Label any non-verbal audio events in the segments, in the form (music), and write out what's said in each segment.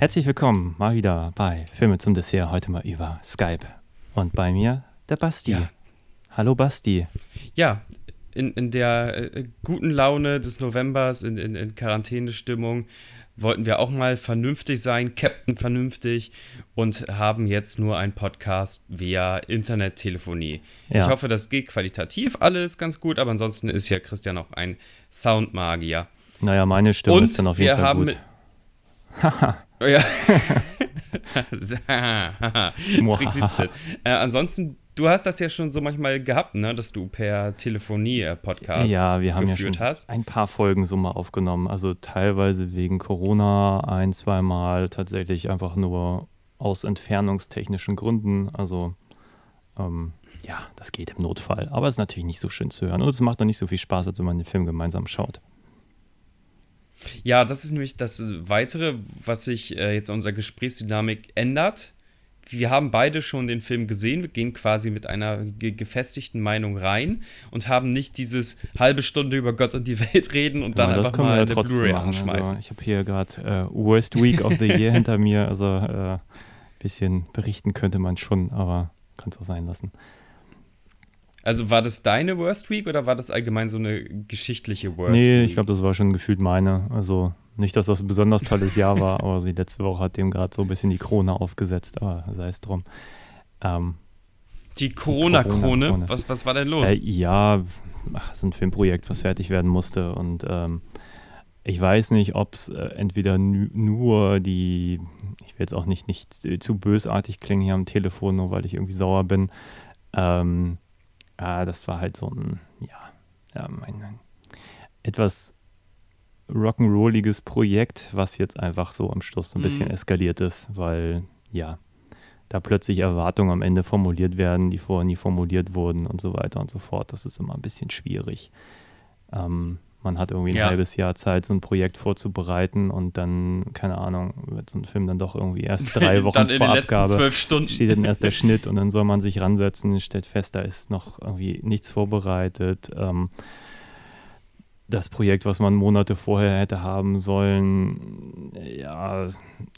Herzlich willkommen mal wieder bei Filme zum Dessert, heute mal über Skype. Und bei mir der Basti. Ja. Hallo Basti. Ja, in, in der äh, guten Laune des Novembers, in, in, in Quarantänestimmung, wollten wir auch mal vernünftig sein, Captain vernünftig und haben jetzt nur einen Podcast via Internettelefonie. Ja. Ich hoffe, das geht qualitativ alles ganz gut, aber ansonsten ist ja Christian auch ein Soundmagier. Naja, meine Stimme Und ist dann auf jeden Fall gut. mit- (laughs) Oh ja. (laughs) Trick 17. Äh, ansonsten, du hast das ja schon so manchmal gehabt, ne, dass du per Telefonie äh, Podcasts ja, wir haben ja schon hast. ein paar Folgen so mal aufgenommen. Also teilweise wegen Corona ein, zweimal, tatsächlich einfach nur aus entfernungstechnischen Gründen. Also ähm, ja, das geht im Notfall. Aber es ist natürlich nicht so schön zu hören. Und es macht auch nicht so viel Spaß, als wenn man den Film gemeinsam schaut. Ja, das ist nämlich das Weitere, was sich äh, jetzt unserer Gesprächsdynamik ändert. Wir haben beide schon den Film gesehen, wir gehen quasi mit einer ge gefestigten Meinung rein und haben nicht dieses halbe Stunde über Gott und die Welt reden und dann Ja, das einfach mal ja eine trotzdem Blu-ray machen. anschmeißen. Also, ich habe hier gerade äh, Worst Week of the Year hinter mir. Also ein äh, bisschen berichten könnte man schon, aber kann es auch sein lassen. Also war das deine Worst Week oder war das allgemein so eine geschichtliche Worst nee, Week? ich glaube, das war schon gefühlt meine. Also nicht, dass das ein besonders tolles Jahr war, (laughs) aber die letzte Woche hat dem gerade so ein bisschen die Krone aufgesetzt. Aber sei es drum. Ähm, Die Corona-Krone, Corona-Krone. was, was war denn los? Äh, ja, ach, das ist ein Filmprojekt, was fertig werden musste. Und ähm, ich weiß nicht, ob es äh, entweder nu- nur die, ich will jetzt auch nicht, nicht äh, zu bösartig klingen hier am Telefon, nur weil ich irgendwie sauer bin. Ähm, ja, das war halt so ein, ja, ja mein, ein etwas rock'n'rolliges Projekt, was jetzt einfach so am Schluss so ein bisschen Mhm. eskaliert ist, weil, ja, da plötzlich Erwartungen am Ende formuliert werden, die vorher nie formuliert wurden und so weiter und so fort. Das ist immer ein bisschen schwierig. Ähm, man hat irgendwie ein Ja. halbes Jahr Zeit, so ein Projekt vorzubereiten und dann, keine Ahnung, wird so ein Film dann doch irgendwie erst (laughs) drei Wochen dann in vor Abgabe zwölf Stunden. steht dann erst der Schnitt und dann soll man sich ransetzen, stellt fest, da ist noch irgendwie nichts vorbereitet. Ähm, das Projekt, was man Monate vorher hätte haben sollen, ja,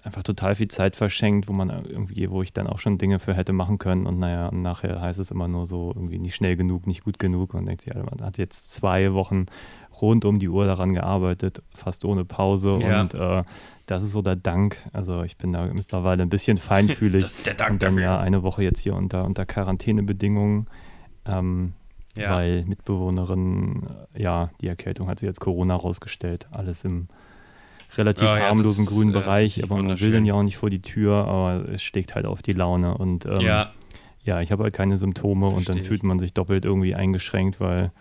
einfach total viel Zeit verschenkt, wo man irgendwie, wo ich dann auch schon Dinge für hätte machen können und naja, und nachher heißt es immer nur so irgendwie nicht schnell genug, nicht gut genug und denkt sich, ja, man hat jetzt zwei Wochen rund um die Uhr daran gearbeitet, fast ohne Pause Ja. und äh, das ist so der Dank. Also ich bin da mittlerweile ein bisschen (laughs) feinfühlig. Das ist der Dank und dann dafür. ja eine Woche jetzt hier unter, unter Quarantänebedingungen. Ähm, Ja. weil Mitbewohnerin, äh, ja, die Erkältung hat sie jetzt Corona rausgestellt. Alles im relativ ja, harmlosen das, grünen ist Bereich, aber man will den ja auch nicht vor die Tür, aber es schlägt halt auf die Laune. Und ähm, ja, ja, ich habe halt keine Symptome und dann Versteh fühlt man sich doppelt irgendwie eingeschränkt, weil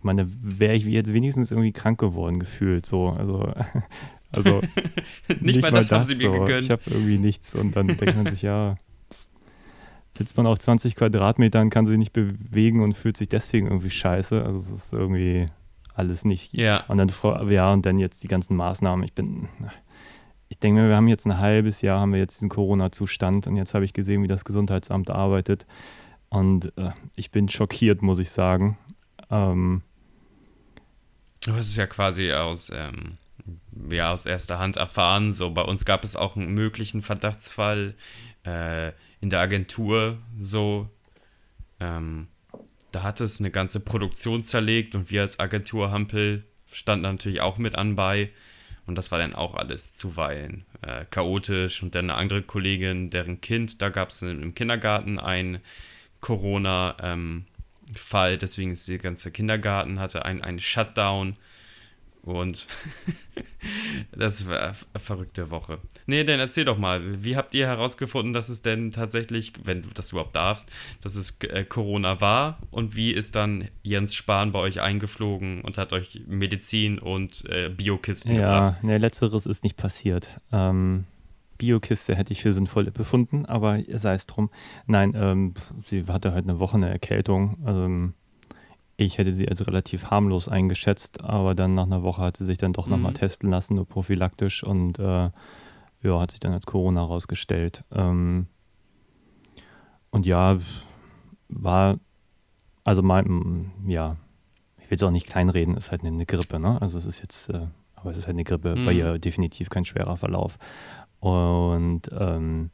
ich meine, wäre ich jetzt wenigstens irgendwie krank geworden gefühlt. So, also, (laughs) also (laughs) nicht, mal das haben sie mir so. gegönnt. Ich habe irgendwie nichts und dann denkt man sich, ja, sitzt man auf 20 Quadratmetern, kann sich nicht bewegen und fühlt sich deswegen irgendwie scheiße. Also es ist irgendwie alles nicht. Ja. Und dann, ja, und dann jetzt die ganzen Maßnahmen. Ich bin, ich denke mir, wir haben jetzt ein halbes Jahr, haben wir jetzt diesen Corona-Zustand und jetzt habe ich gesehen, wie das Gesundheitsamt arbeitet. Und äh, ich bin schockiert, muss ich sagen. Ähm, Du hast es ja quasi aus, ähm, ja, aus erster Hand erfahren. So, bei uns gab es auch einen möglichen Verdachtsfall äh, in der Agentur. So, ähm, da hat es eine ganze Produktion zerlegt und wir als Agentur Hampel standen natürlich auch mit anbei. Und das war dann auch alles zuweilen äh, chaotisch. Und dann eine andere Kollegin, deren Kind, da gab es im Kindergarten ein Corona, ähm, Fall, deswegen ist der ganze Kindergarten hatte ein, einen Shutdown und (laughs) das war eine verrückte Woche. Nee, dann erzähl doch mal, wie habt ihr herausgefunden, dass es denn tatsächlich, wenn du das überhaupt darfst, dass es äh, Corona war und wie ist dann Jens Spahn bei euch eingeflogen und hat euch Medizin und äh, Biokisten gebracht? Ja, ne, letzteres ist nicht passiert. Ähm, Biokiste hätte ich für sinnvoll befunden, aber sei es drum. Nein, ähm, sie hatte halt eine Woche eine Erkältung. Ähm, ich hätte sie als relativ harmlos eingeschätzt, aber dann nach einer Woche hat sie sich dann doch nochmal Mhm. testen lassen, nur prophylaktisch und äh, ja, hat sich dann als Corona herausgestellt. Ähm, und ja, war, also mein, ja, ich will es auch nicht kleinreden, ist halt eine, eine Grippe, ne? Also es ist jetzt, äh, aber es ist halt eine Grippe, mhm. bei ihr definitiv kein schwerer Verlauf. Und ähm,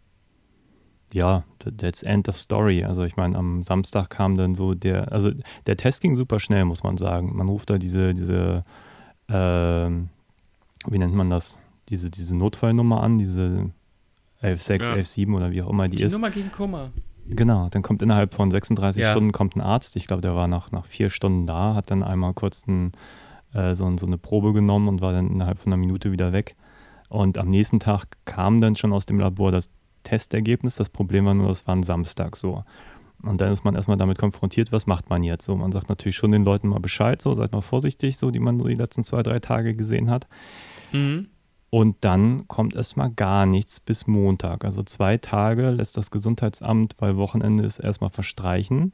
ja, that's end of story. Also ich meine, am Samstag kam dann so der, also der Test ging super schnell, muss man sagen. Man ruft da diese, diese, äh, wie nennt man das? Diese, diese Notfallnummer an, diese 116, ja. 117 oder wie auch immer die, die ist. Nummer gegen Kummer. Genau, dann kommt innerhalb von 36 ja. Stunden kommt ein Arzt. Ich glaube, der war nach, nach vier Stunden da, hat dann einmal kurz ein, äh, so, so eine Probe genommen und war dann innerhalb von einer Minute wieder weg. Und am nächsten Tag kam dann schon aus dem Labor das Testergebnis. Das Problem war nur, das war ein Samstag so. Und dann ist man erstmal damit konfrontiert, was macht man jetzt? So, man sagt natürlich schon den Leuten mal Bescheid, so seid mal vorsichtig, so die man so die letzten zwei, drei Tage gesehen hat. Mhm. Und dann kommt erstmal gar nichts bis Montag. Also zwei Tage lässt das Gesundheitsamt, weil Wochenende ist, erstmal verstreichen.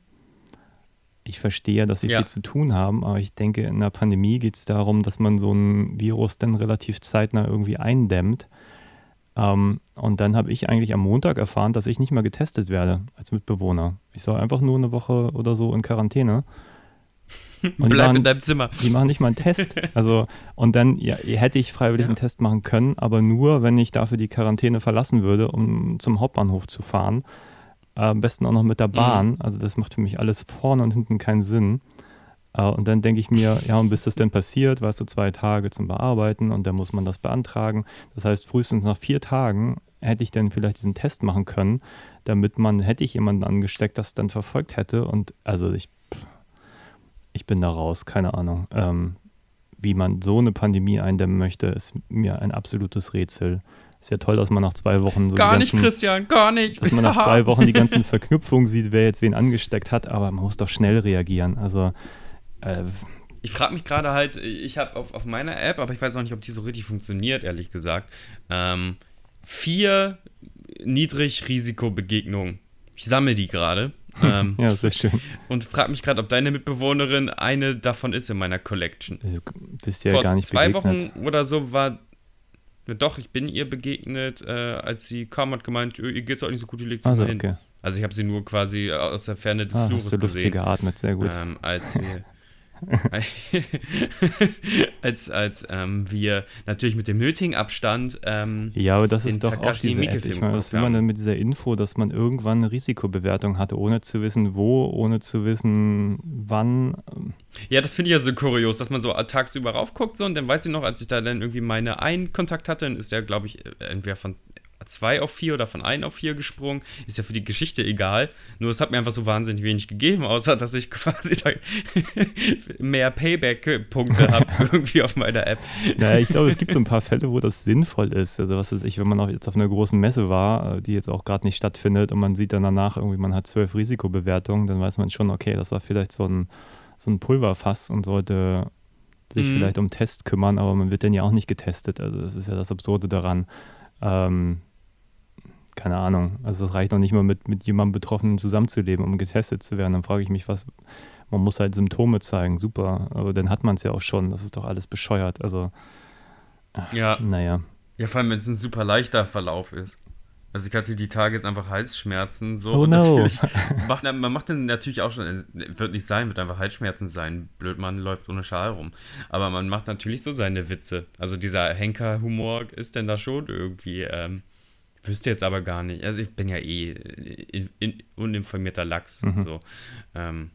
Ich verstehe, dass sie ja. viel zu tun haben, aber ich denke, in der Pandemie geht es darum, dass man so ein Virus dann relativ zeitnah irgendwie eindämmt. Ähm, und dann habe ich eigentlich am Montag erfahren, dass ich nicht mehr getestet werde als Mitbewohner. Ich soll einfach nur eine Woche oder so in Quarantäne. (laughs) Und Bleib machen, in deinem Zimmer. Die machen nicht mal einen Test. (laughs) Also, und dann ja, hätte ich freiwillig ja. einen Test machen können, aber nur, wenn ich dafür die Quarantäne verlassen würde, um zum Hauptbahnhof zu fahren. Am besten auch noch mit der mhm. Bahn. Also, das macht für mich alles vorne und hinten keinen Sinn. Äh, und dann denke ich mir, ja, und bis das denn passiert, weißt du, zwei Tage zum Bearbeiten und dann muss man das beantragen. Das heißt, frühestens nach vier Tagen hätte ich dann vielleicht diesen Test machen können, damit man, hätte ich jemanden angesteckt, das dann verfolgt hätte. Und also ich, ich bin da raus, keine Ahnung. Ähm, wie man so eine Pandemie eindämmen möchte, ist mir ein absolutes Rätsel. Ist ja toll, dass man nach zwei Wochen so. Gar ganzen, nicht, Christian, gar nicht. Dass man nach zwei Wochen die ganzen (laughs) Verknüpfungen sieht, wer jetzt wen angesteckt hat, aber man muss doch schnell reagieren. Also äh, ich frage mich gerade halt, ich habe auf, auf meiner App, aber ich weiß auch nicht, ob die so richtig funktioniert, ehrlich gesagt, ähm, vier Niedrigrisikobegegnungen. Ich sammle die gerade. (laughs) Ähm, ja, sehr schön. Und frage mich gerade, ob deine Mitbewohnerin eine davon ist in meiner Collection. Du bist ja Vor gar nicht zwei begegnet. Wochen oder so war. Doch, ich bin ihr begegnet, äh, als sie kam, hat gemeint, ihr geht's auch nicht so gut, die legt sie also, mal hin. Okay. Also ich habe sie nur quasi aus der Ferne des ah, Flures hast du gesehen. geatmet, sehr gut. Ähm, als wir (laughs) als als ähm, wir natürlich mit dem nötigen Abstand ähm, Ja, aber das ist doch auch diese App. Ich meine, was will man denn mit dieser Info, dass man irgendwann eine Risikobewertung hatte, ohne zu wissen wo, ohne zu wissen wann? Ja, das finde ich ja so kurios, dass man so tagsüber raufguckt so und dann weiß ich noch, als ich da dann irgendwie meine einen Kontakt hatte, dann ist der, glaube ich, entweder von 2 auf 4 oder von 1 auf 4 gesprungen. Ist ja für die Geschichte egal. Nur es hat mir einfach so wahnsinnig wenig gegeben, außer dass ich (laughs) quasi mehr Payback-Punkte habe (laughs) irgendwie auf meiner App. Naja, ich glaube, es gibt so ein paar Fälle, wo das sinnvoll ist. Also was ist ich, wenn man auch jetzt auf einer großen Messe war, äh, die jetzt auch gerade nicht stattfindet und man sieht dann danach irgendwie, man hat zwölf Risikobewertungen, dann weiß man schon, okay, das war vielleicht so ein, so ein Pulverfass und sollte sich mhm. vielleicht um Test kümmern, aber man wird dann ja auch nicht getestet. Also das ist ja das Absurde daran. Ähm, keine Ahnung. Also es reicht noch nicht mal mit, mit jemandem Betroffenen zusammenzuleben, um getestet zu werden. Dann frage ich mich, was, man muss halt Symptome zeigen, super, aber dann hat man es ja auch schon. Das ist doch alles bescheuert. Also, ja. Naja. Ja, vor allem, wenn es ein super leichter Verlauf ist. Also ich hatte die Tage jetzt einfach Halsschmerzen. So. Oh no. (laughs) Macht, man macht dann natürlich auch schon, wird nicht sein, wird einfach Halsschmerzen sein. Blöd, man läuft ohne Schal rum. Aber man macht natürlich so seine Witze. Also dieser Henker-Humor ist denn da schon irgendwie ähm, Wüsste jetzt aber gar nicht. Also ich bin ja eh in, in, uninformierter Lachs. Mhm. So. Ähm,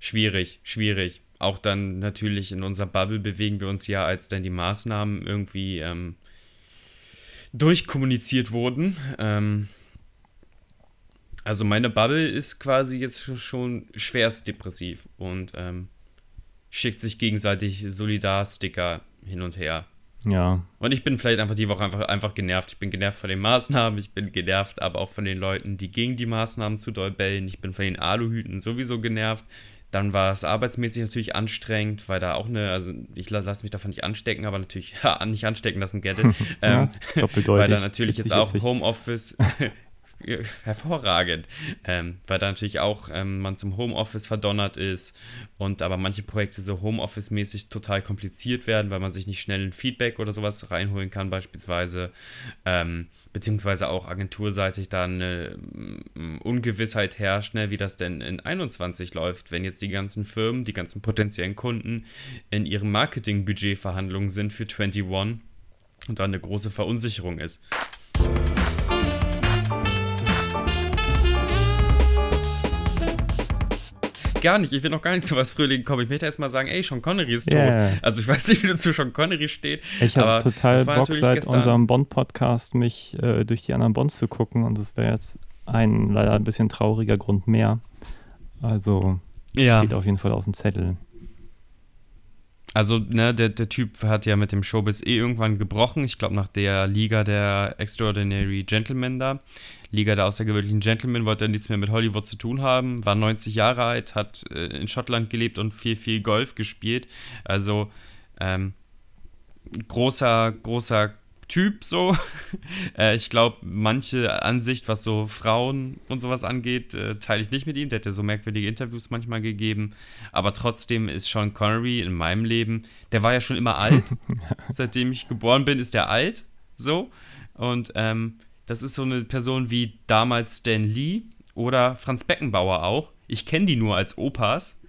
schwierig, schwierig. Auch dann natürlich in unserer Bubble bewegen wir uns ja, als dann die Maßnahmen irgendwie ähm, durchkommuniziert wurden. Ähm, also meine Bubble ist quasi jetzt schon schwerst depressiv und ähm, schickt sich gegenseitig Solidar-Sticker hin und her. Ja. Und ich bin vielleicht einfach die Woche einfach, einfach genervt. Ich bin genervt von den Maßnahmen, ich bin genervt, aber auch von den Leuten, die gegen die Maßnahmen zu doll bellen. Ich bin von den Aluhüten sowieso genervt. Dann war es arbeitsmäßig natürlich anstrengend, weil da auch eine, also ich lasse mich davon nicht anstecken, aber natürlich (laughs) ja, nicht anstecken lassen, get (laughs) ähm, ja, doppeldeutig. (laughs) Weil da natürlich jetzt auch Homeoffice, (laughs) hervorragend, ähm, weil da natürlich auch ähm, man zum Homeoffice verdonnert ist und aber manche Projekte so Homeoffice-mäßig total kompliziert werden, weil man sich nicht schnell ein Feedback oder sowas reinholen kann beispielsweise, ähm, beziehungsweise auch agenturseitig da eine mm, Ungewissheit herrscht, ne, wie das denn in 21 läuft, wenn jetzt die ganzen Firmen, die ganzen potenziellen Kunden in ihrem Marketingbudget-Verhandlungen sind für 21 und da eine große Verunsicherung ist. Gar nicht. Ich will noch gar nicht zu was Fröhlichen kommen. Ich möchte erst mal sagen, ey, Sean Connery ist tot. Yeah. Also ich weiß nicht, wie du zu Sean Connery steht. Ich habe total Bock, seit gestern. unserem Bond-Podcast mich äh, durch die anderen Bonds zu gucken und das wäre jetzt ein leider ein bisschen trauriger Grund mehr. Also ja. steht auf jeden Fall auf dem Zettel. Also, ne, der, der Typ hat ja mit dem Showbiz eh irgendwann gebrochen. Ich glaube, nach der Liga der Extraordinary Gentlemen da. Liga der außergewöhnlichen Gentlemen wollte er nichts mehr mit Hollywood zu tun haben. War 90 Jahre alt, hat äh, in Schottland gelebt und viel, viel Golf gespielt. Also, ähm, großer, großer Typ so. (laughs) äh, ich glaube, manche Ansicht, was so Frauen und sowas angeht, äh, teile ich nicht mit ihm. Der hat ja so merkwürdige Interviews manchmal gegeben. Aber trotzdem ist Sean Connery in meinem Leben, der war ja schon immer alt. (laughs) Seitdem ich geboren bin, ist er alt. So. Und ähm, das ist so eine Person wie damals Stan Lee oder Franz Beckenbauer auch. Ich kenne die nur als Opas.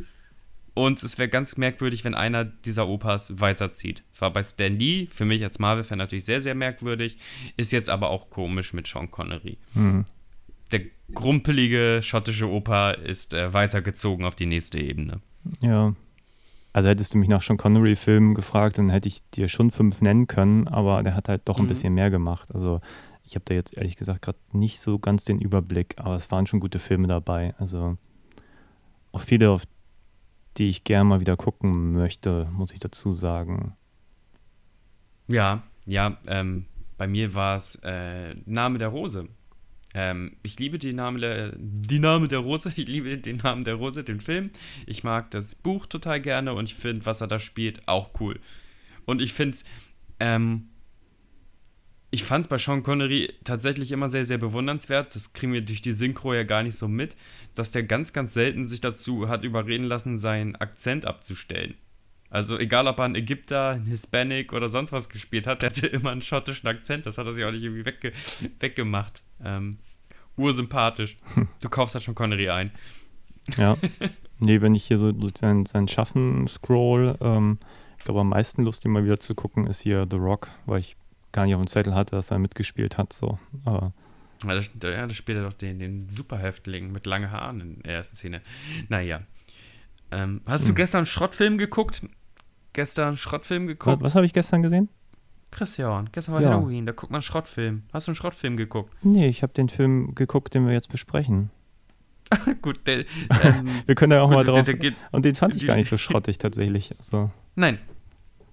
Und es wäre ganz merkwürdig, wenn einer dieser Opas weiterzieht. Zwar bei Stan Lee, für mich als Marvel-Fan natürlich sehr, sehr merkwürdig, ist jetzt aber auch komisch mit Sean Connery. Mhm. Der grumpelige schottische Opa ist äh, weitergezogen auf die nächste Ebene. Ja. Also hättest du mich nach Sean Connery-Filmen gefragt, dann hätte ich dir schon fünf nennen können, aber der hat halt doch ein mhm. bisschen mehr gemacht. Also ich habe da jetzt ehrlich gesagt gerade nicht so ganz den Überblick, aber es waren schon gute Filme dabei. Also auch viele, auf die ich gerne mal wieder gucken möchte, muss ich dazu sagen. Ja, ja, ähm, bei mir war es äh, Name der Rose. Ähm, ich liebe die Name der, die Name der Rose, ich liebe den Namen der Rose, den Film. Ich mag das Buch total gerne und ich finde, was er da spielt, auch cool. Und ich finde es, ähm, ich fand es bei Sean Connery tatsächlich immer sehr, sehr bewundernswert. Das kriegen wir durch die Synchro ja gar nicht so mit, dass der ganz, ganz selten sich dazu hat überreden lassen, seinen Akzent abzustellen. Also egal, ob er einen Ägypter, einen Hispanic oder sonst was gespielt hat, der hatte immer einen schottischen Akzent. Das hat er sich auch nicht irgendwie wegge weggemacht. Ähm, ursympathisch. Du kaufst halt schon Connery ein. Ja. (laughs) Nee, wenn ich hier so durch sein, sein Schaffen scroll, ähm, ich glaube, am meisten Lust, mal wieder zu gucken, ist hier The Rock, weil ich gar nicht auf dem Zettel hatte, dass er mitgespielt hat. So. Aber ja, das, ja, das spielt er doch den, den Superhäftling mit langen Haaren in der ersten Szene. Naja. Ähm, hast du hm. gestern Schrottfilm geguckt? Gestern Schrottfilm geguckt? Was, was habe ich gestern gesehen? Christian, gestern war ja. Halloween, da guckt man Schrottfilm. Hast du einen Schrottfilm geguckt? Nee, ich habe den Film geguckt, den wir jetzt besprechen. (laughs) gut, der, ähm, (laughs) wir können ja auch gut, mal drauf. Der, der und den fand ich gar nicht so schrottig tatsächlich. Also. Nein,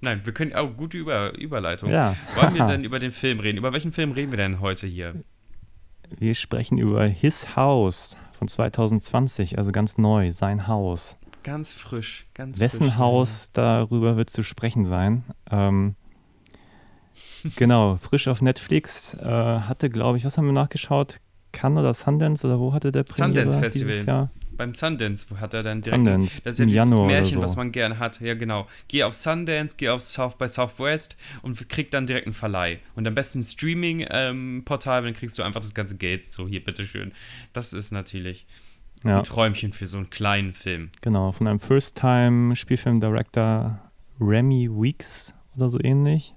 Nein, wir können auch gute Über Überleitung. Ja. Wollen wir (laughs) denn über den Film reden? Über welchen Film reden wir denn heute hier? Wir sprechen über His House von 2020, also ganz neu, sein Haus. Ganz frisch, ganz Wessen frisch, Haus, ja. darüber wird zu sprechen sein. Ähm, genau, frisch auf Netflix. Äh, hatte, glaube ich, was haben wir nachgeschaut? Cannes oder Sundance oder wo hatte der Premiere Sundance Festival. Jahr? Beim Sundance hat er dann direkt. Sundance, das ist ja dieses Januar Märchen, so. was man gern hat. Ja, genau. Geh auf Sundance, geh auf South by Southwest und krieg dann direkt einen Verleih. Und am besten ein Streaming-Portal, ähm, dann kriegst du einfach das ganze Geld. So, hier, bitteschön. Das ist natürlich ja. ein Träumchen für so einen kleinen Film. Genau, von einem First-Time-Spielfilm-Director Remy Weeks oder so ähnlich.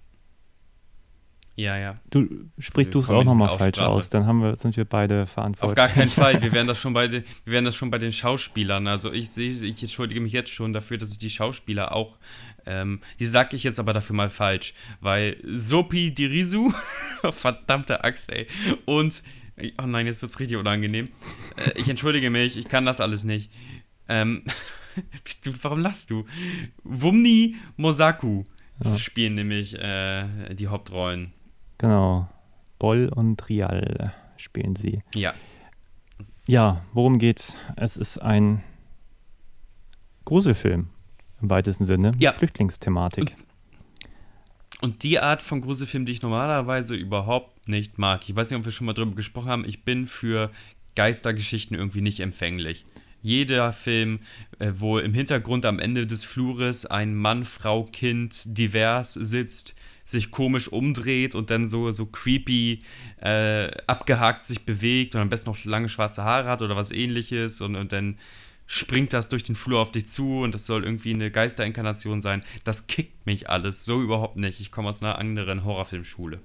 Ja, ja. Du sprichst du es auch nochmal falsch aus, dann haben wir, sind wir beide verantwortlich. Auf gar keinen (laughs) Fall. Wir werden das schon bei den, wir werden das schon bei den Schauspielern. Also ich sehe, ich entschuldige mich jetzt schon dafür, dass ich die Schauspieler auch, ähm, die sage ich jetzt aber dafür mal falsch, weil Sopi Dirisu, (laughs) verdammte Axt, ey, und, oh nein, jetzt wird es richtig unangenehm. Äh, ich entschuldige mich, ich kann das alles nicht. Ähm, (laughs) warum lachst du? Wumni Mosaku ja. spielen nämlich äh, die Hauptrollen. Genau. Boll und Rial spielen sie. Ja. Ja, worum geht's? Es ist ein Gruselfilm im weitesten Sinne. Ja. Flüchtlingsthematik. und die Art von Gruselfilm, die ich normalerweise überhaupt nicht mag. Ich weiß nicht, ob wir schon mal drüber gesprochen haben. Ich bin für Geistergeschichten irgendwie nicht empfänglich. Jeder Film, äh, wo im Hintergrund am Ende des Flures ein Mann, Frau, Kind divers sitzt, sich komisch umdreht und dann so, so creepy äh, abgehakt sich bewegt und am besten noch lange schwarze Haare hat oder was ähnliches und, und dann springt das durch den Flur auf dich zu und das soll irgendwie eine Geisterinkarnation sein. Das kickt mich alles so überhaupt nicht. Ich komme aus einer anderen Horrorfilmschule.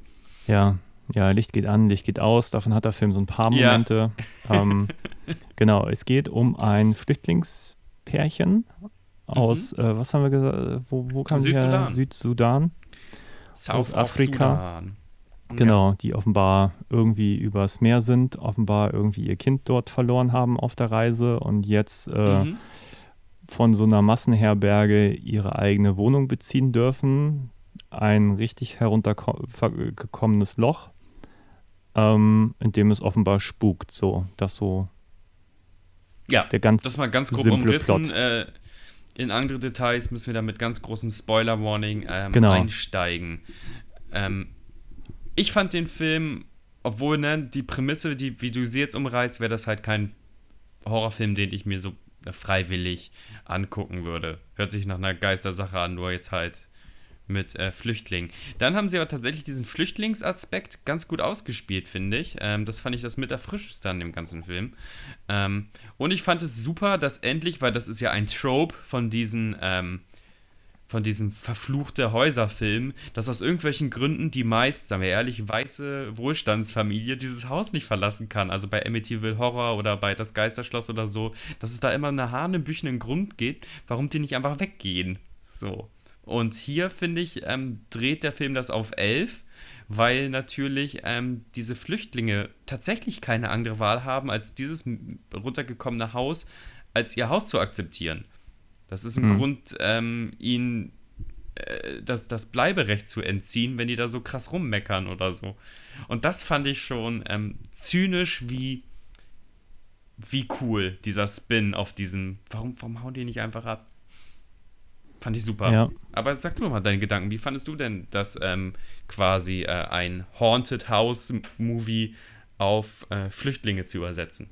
Ja, ja, Licht geht an, Licht geht aus. Davon hat der Film so ein paar Momente. Ja. (laughs) Ähm, genau, es geht um ein Flüchtlingspärchen aus, mhm. äh, was haben wir gesagt, wo, wo kam Südsudan. Südsudan. South aus Afrika. Genau, die offenbar irgendwie übers Meer sind, offenbar irgendwie ihr Kind dort verloren haben auf der Reise und jetzt äh, mhm. von so einer Massenherberge ihre eigene Wohnung beziehen dürfen. Ein richtig heruntergekommenes Loch, ähm, in dem es offenbar spukt. So, das so. Ja, der ganz das mal ganz grob umrissen. Äh, in andere Details müssen wir da mit ganz großem Spoiler-Warning ähm, genau. einsteigen. Ähm, ich fand den Film, obwohl ne, die Prämisse, die, wie du sie jetzt umreißt, wäre das halt kein Horrorfilm, den ich mir so freiwillig angucken würde. Hört sich nach einer Geistersache an, nur jetzt halt mit äh, Flüchtlingen. Dann haben sie aber tatsächlich diesen Flüchtlingsaspekt ganz gut ausgespielt, finde ich. Ähm, das fand ich das mit erfrischendste an dem ganzen Film. Ähm, und ich fand es super, dass endlich, weil das ist ja ein Trope von diesen ähm, von diesem verfluchte Häuserfilm, dass aus irgendwelchen Gründen die meist, sagen wir ehrlich, weiße Wohlstandsfamilie dieses Haus nicht verlassen kann. Also bei Amityville Horror oder bei Das Geisterschloss oder so, dass es da immer eine hanebüchenden Grund geht, warum die nicht einfach weggehen. So. Und hier, finde ich, ähm, dreht der Film das auf elf, weil natürlich ähm, diese Flüchtlinge tatsächlich keine andere Wahl haben, als dieses runtergekommene Haus als ihr Haus zu akzeptieren. Das ist ein mhm. Grund, ähm, ihnen äh, das, das Bleiberecht zu entziehen, wenn die da so krass rummeckern oder so. Und das fand ich schon ähm, zynisch wie, wie cool, dieser Spin auf diesen. Warum, warum hauen die nicht einfach ab? Fand ich super. Ja. Aber sag du mal deine Gedanken. Wie fandest du denn, dass ähm, quasi äh, ein Haunted House Movie auf äh, Flüchtlinge zu übersetzen?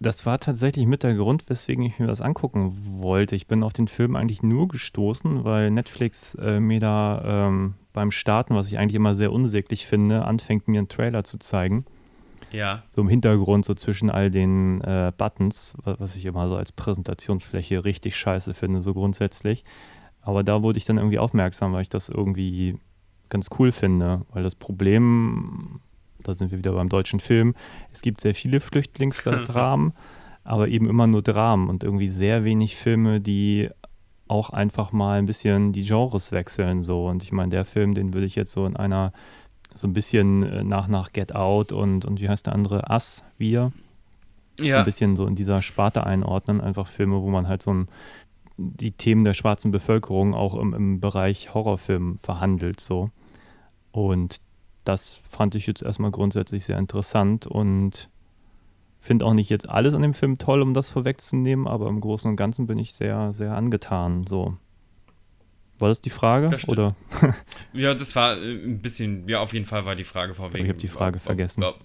Das war tatsächlich mit der Grund, weswegen ich mir das angucken wollte. Ich bin auf den Film eigentlich nur gestoßen, weil Netflix äh, mir da ähm, beim Starten, was ich eigentlich immer sehr unsäglich finde, anfängt mir einen Trailer zu zeigen. Ja. So im Hintergrund, so zwischen all den äh, Buttons, was ich immer so als Präsentationsfläche richtig scheiße finde, so grundsätzlich. Aber da wurde ich dann irgendwie aufmerksam, weil ich das irgendwie ganz cool finde, weil das Problem da sind wir wieder beim deutschen Film, es gibt sehr viele Flüchtlingsdramen, (laughs) aber eben immer nur Dramen und irgendwie sehr wenig Filme, die auch einfach mal ein bisschen die Genres wechseln so. Und ich meine, der Film, den würde ich jetzt so in einer, so ein bisschen äh, nach, nach Get Out und, und wie heißt der andere? Us, Wir. Ja. So ein bisschen so in dieser Sparte einordnen. Einfach Filme, wo man halt so ein, die Themen der schwarzen Bevölkerung auch im, im Bereich Horrorfilm verhandelt so. Und das fand ich jetzt erstmal grundsätzlich sehr interessant und finde auch nicht jetzt alles an dem Film toll, um das vorwegzunehmen, aber im Großen und Ganzen bin ich sehr, sehr angetan. So. War das die Frage? Das oder? (laughs) ja, das war äh, ein bisschen, ja, auf jeden Fall war die Frage vorweg. Ich habe die Frage ob, vergessen. Ob,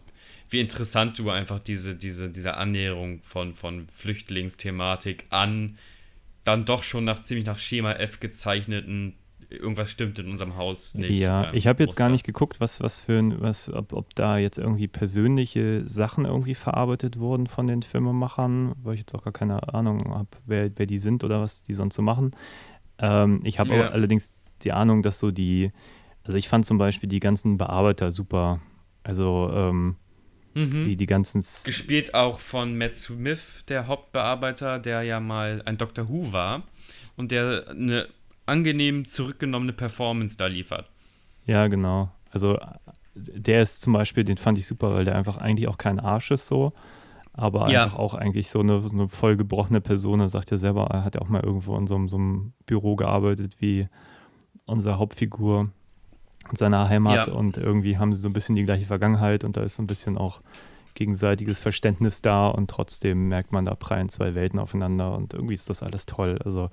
wie interessant du einfach diese, diese, diese Annäherung von, von Flüchtlingsthematik an dann doch schon nach ziemlich nach Schema F gezeichneten irgendwas stimmt in unserem Haus nicht. Ja, ähm, ich habe jetzt gar nicht geguckt, was, was für ein, was, ob, ob da jetzt irgendwie persönliche Sachen irgendwie verarbeitet wurden von den Filmemachern, weil ich jetzt auch gar keine Ahnung habe, wer, wer die sind oder was die sonst so machen. Ähm, ich habe ja. allerdings die Ahnung, dass so die, also ich fand zum Beispiel die ganzen Bearbeiter super. Also ähm, mhm. die, die ganzen. Gespielt auch von Matt Smith, der Hauptbearbeiter, der ja mal ein Doctor Who war und der eine angenehm zurückgenommene Performance da liefert. Ja, genau. Also der ist zum Beispiel, den fand ich super, weil der einfach eigentlich auch kein Arsch ist so, aber ja. einfach auch eigentlich so eine, so eine voll gebrochene Person. Er sagt ja selber, er hat ja auch mal irgendwo in so, so einem Büro gearbeitet wie unsere Hauptfigur in seiner Heimat ja. und irgendwie haben sie so ein bisschen die gleiche Vergangenheit und da ist so ein bisschen auch gegenseitiges Verständnis da und trotzdem merkt man, da prallen zwei Welten aufeinander und irgendwie ist das alles toll. Also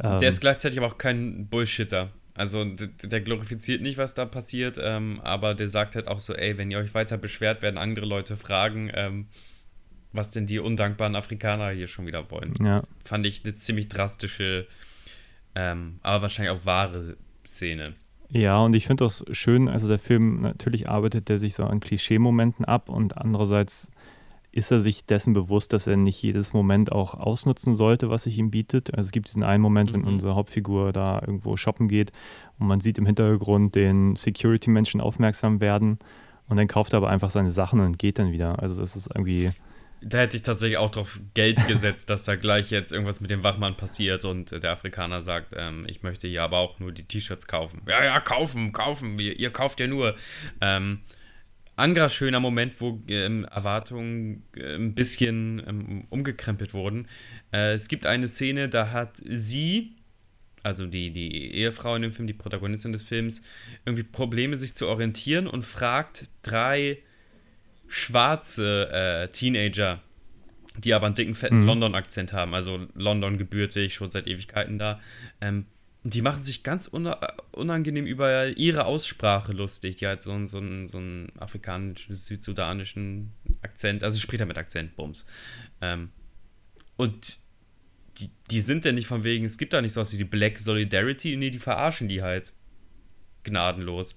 ähm, der ist gleichzeitig aber auch kein Bullshitter. Also der glorifiziert nicht, was da passiert, ähm, aber der sagt halt auch so, ey, wenn ihr euch weiter beschwert, werden andere Leute fragen, ähm, was denn die undankbaren Afrikaner hier schon wieder wollen. Ja. Fand ich eine ziemlich drastische, ähm, aber wahrscheinlich auch wahre Szene. Ja, und ich finde das schön, also der Film, natürlich arbeitet der sich so an Klischee-Momenten ab und andererseits ist er sich dessen bewusst, dass er nicht jedes Moment auch ausnutzen sollte, was sich ihm bietet. Also es gibt diesen einen Moment, wenn Mhm. unsere Hauptfigur da irgendwo shoppen geht und man sieht im Hintergrund den Security-Menschen aufmerksam werden und dann kauft er aber einfach seine Sachen und geht dann wieder. Also das ist irgendwie, Da hätte ich tatsächlich auch drauf Geld gesetzt, dass da gleich jetzt irgendwas mit dem Wachmann passiert und der Afrikaner sagt, ähm, ich möchte hier aber auch nur die T-Shirts kaufen. Ja, ja, kaufen, kaufen, ihr, ihr kauft ja nur. Ähm, anderer schöner Moment, wo ähm, Erwartungen äh, ein bisschen ähm, umgekrempelt wurden. Äh, es gibt eine Szene, da hat sie, also die, die Ehefrau in dem Film, die Protagonistin des Films, irgendwie Probleme, sich zu orientieren und fragt drei schwarze äh, Teenager, die aber einen dicken, fetten Mhm. London-Akzent haben, also London gebürtig, schon seit Ewigkeiten da. Ähm, und die machen sich ganz una unangenehm über ihre Aussprache lustig. Die hat so einen, so einen, so einen afrikanischen, südsudanischen Akzent, also später mit Akzent, Bums. Ähm, und die, die sind denn nicht von wegen, es gibt da nicht so was wie die Black Solidarity, nee, die verarschen die halt gnadenlos.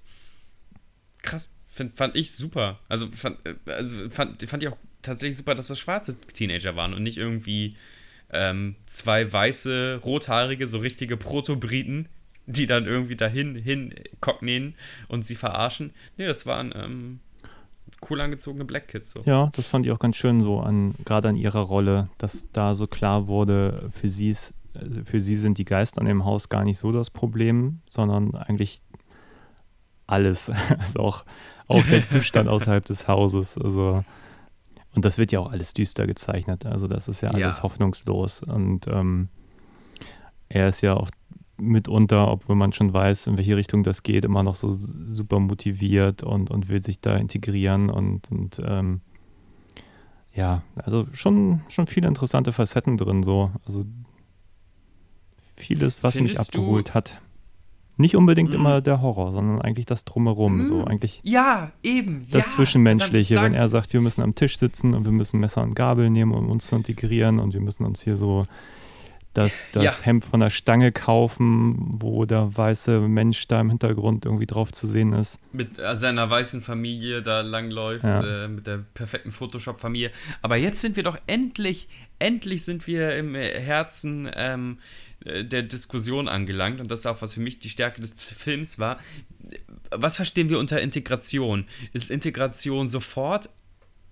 Krass, find, fand ich super. Also, fand, äh, also fand, fand ich auch tatsächlich super, dass das schwarze Teenager waren und nicht irgendwie ähm, zwei weiße, rothaarige, so richtige Proto-Briten, die dann irgendwie dahin hin cockneyen und sie verarschen. Nee, das waren ähm, cool angezogene Black Kids. So. ja, das fand ich auch ganz schön so an, gerade an ihrer Rolle, dass da so klar wurde, für sie ist, äh, für sie sind die Geister in dem Haus gar nicht so das Problem, sondern eigentlich alles. (laughs) Also auch, auch der (laughs) Zustand außerhalb des Hauses. Also, und das wird ja auch alles düster gezeichnet. Also das ist ja alles Ja. hoffnungslos. Und ähm, er ist ja auch mitunter, obwohl man schon weiß, in welche Richtung das geht, immer noch so super motiviert und, und will sich da integrieren und, und ähm, ja, also schon, schon viele interessante Facetten drin, so. Also vieles, was mich Findest du- abgeholt hat. Nicht unbedingt Mhm. immer der Horror, sondern eigentlich das Drumherum, so Mhm. eigentlich Ja, eben. das ja, Zwischenmenschliche, wenn er sagt, wir müssen am Tisch sitzen und wir müssen Messer und Gabel nehmen, um uns zu integrieren und wir müssen uns hier so das, das Ja. Hemd von der Stange kaufen, wo der weiße Mensch da im Hintergrund irgendwie drauf zu sehen ist. mit äh, seiner weißen Familie da langläuft, Ja. äh, mit der perfekten Photoshop-Familie. Aber jetzt sind wir doch endlich, endlich sind wir im Herzen ähm, äh, der Diskussion angelangt. Und das ist auch, was für mich die Stärke des Films war. Was verstehen wir unter Integration? Ist Integration sofort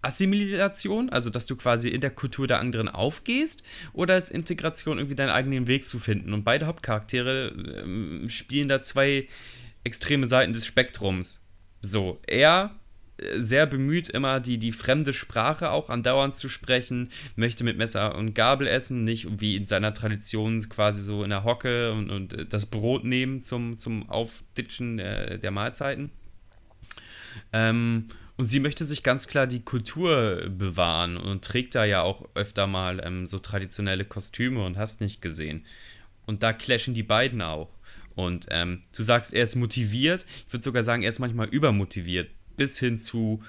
Assimilation, also dass du quasi in der Kultur der anderen aufgehst, oder ist Integration irgendwie deinen eigenen Weg zu finden? Und beide Hauptcharaktere ähm, spielen da zwei extreme Seiten des Spektrums. So, er äh, sehr bemüht, immer die, die fremde Sprache auch andauernd zu sprechen, möchte mit Messer und Gabel essen, nicht wie in seiner Tradition quasi so in der Hocke und, und äh, das Brot nehmen zum, zum Aufditschen äh, der Mahlzeiten. Ähm, und sie möchte sich ganz klar die Kultur bewahren und trägt da ja auch öfter mal ähm, so traditionelle Kostüme und hast nicht gesehen. Und da clashen die beiden auch. Und ähm, du sagst, er ist motiviert. Ich würde sogar sagen, er ist manchmal übermotiviert. Bis hin zu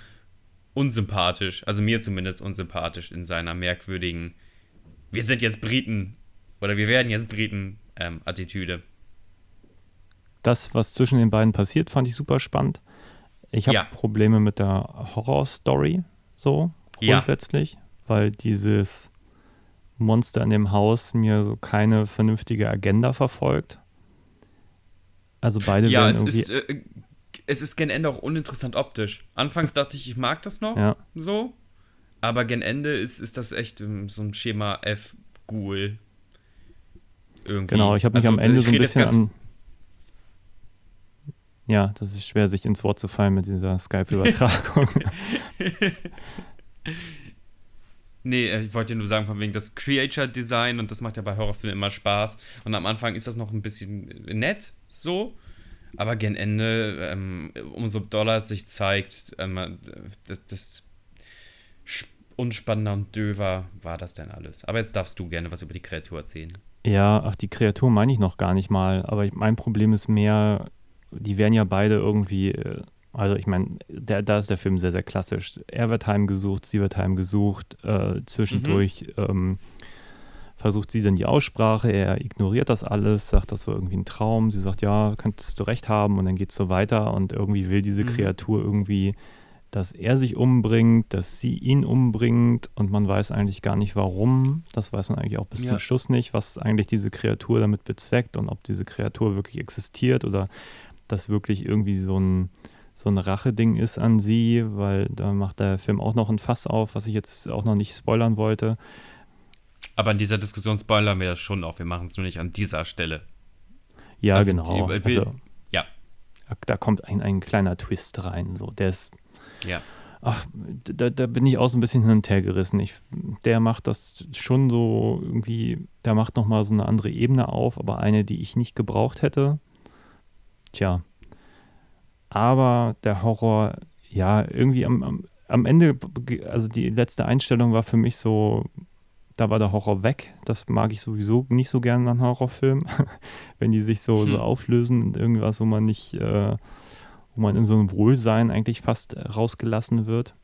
unsympathisch. Also mir zumindest unsympathisch in seiner merkwürdigen, wir sind jetzt Briten oder wir werden jetzt Briten ähm, Attitüde. Das, was zwischen den beiden passiert, fand ich super spannend. Ich habe Ja. Probleme mit der Horror-Story, so Ja. grundsätzlich, weil dieses Monster in dem Haus mir so keine vernünftige Agenda verfolgt. Also beide Ja, werden es irgendwie. ist, äh, es ist gen Ende auch uninteressant optisch. Anfangs dachte ich, ich mag das noch ja, so, aber gen Ende ist, ist das echt ähm, so ein Schema F-Ghoul. Irgendwie. genau. Ich habe mich Also, am Ende so ein bisschen an. Ja, das ist schwer, sich ins Wort zu fallen mit dieser Skype-Übertragung. (laughs) Nee, äh, ich wollte nur sagen, von wegen das Creature-Design und das macht ja bei Horrorfilmen immer Spaß. Und am Anfang ist das noch ein bisschen nett, so. Aber gen Ende, ähm, umso doller es sich zeigt, ähm, das, das unspannender und döver war das denn alles. Aber jetzt darfst du gerne was über die Kreatur erzählen. Ja, ach, die Kreatur meine ich noch gar nicht mal. Aber ich, mein Problem ist mehr, die werden ja beide irgendwie, äh, also ich meine, da ist der Film sehr, sehr klassisch. Er wird heimgesucht, sie wird heimgesucht, äh, zwischendurch mhm. ähm, versucht sie dann die Aussprache, er ignoriert das alles, sagt, das war irgendwie ein Traum. Sie sagt, ja, könntest du recht haben und dann geht es so weiter und irgendwie will diese mhm. Kreatur irgendwie, dass er sich umbringt, dass sie ihn umbringt und man weiß eigentlich gar nicht warum. Das weiß man eigentlich auch bis ja. zum Schluss nicht, was eigentlich diese Kreatur damit bezweckt und ob diese Kreatur wirklich existiert oder das wirklich irgendwie so ein so ein Racheding ist an sie, weil da macht der Film auch noch ein Fass auf, was ich jetzt auch noch nicht spoilern wollte. Aber in dieser Diskussion spoilern wir das schon auch. Wir machen es nur nicht an dieser Stelle. Ja, also genau. Die, also, ja. Da kommt ein, ein kleiner Twist rein. So, der ist. Ja. Ach, da, da bin ich auch so ein bisschen hin und her gerissen. Ich, der macht das schon so irgendwie, der macht nochmal so eine andere Ebene auf, aber eine, die ich nicht gebraucht hätte. Tja. Aber der Horror, ja, irgendwie am, am, am Ende, also die letzte Einstellung war für mich so, da war der Horror weg. Das mag ich sowieso nicht so gerne an Horrorfilmen, (laughs) wenn die sich so, hm. so auflösen in irgendwas, wo man nicht, äh, wo man in so einem Wohlsein eigentlich fast rausgelassen wird.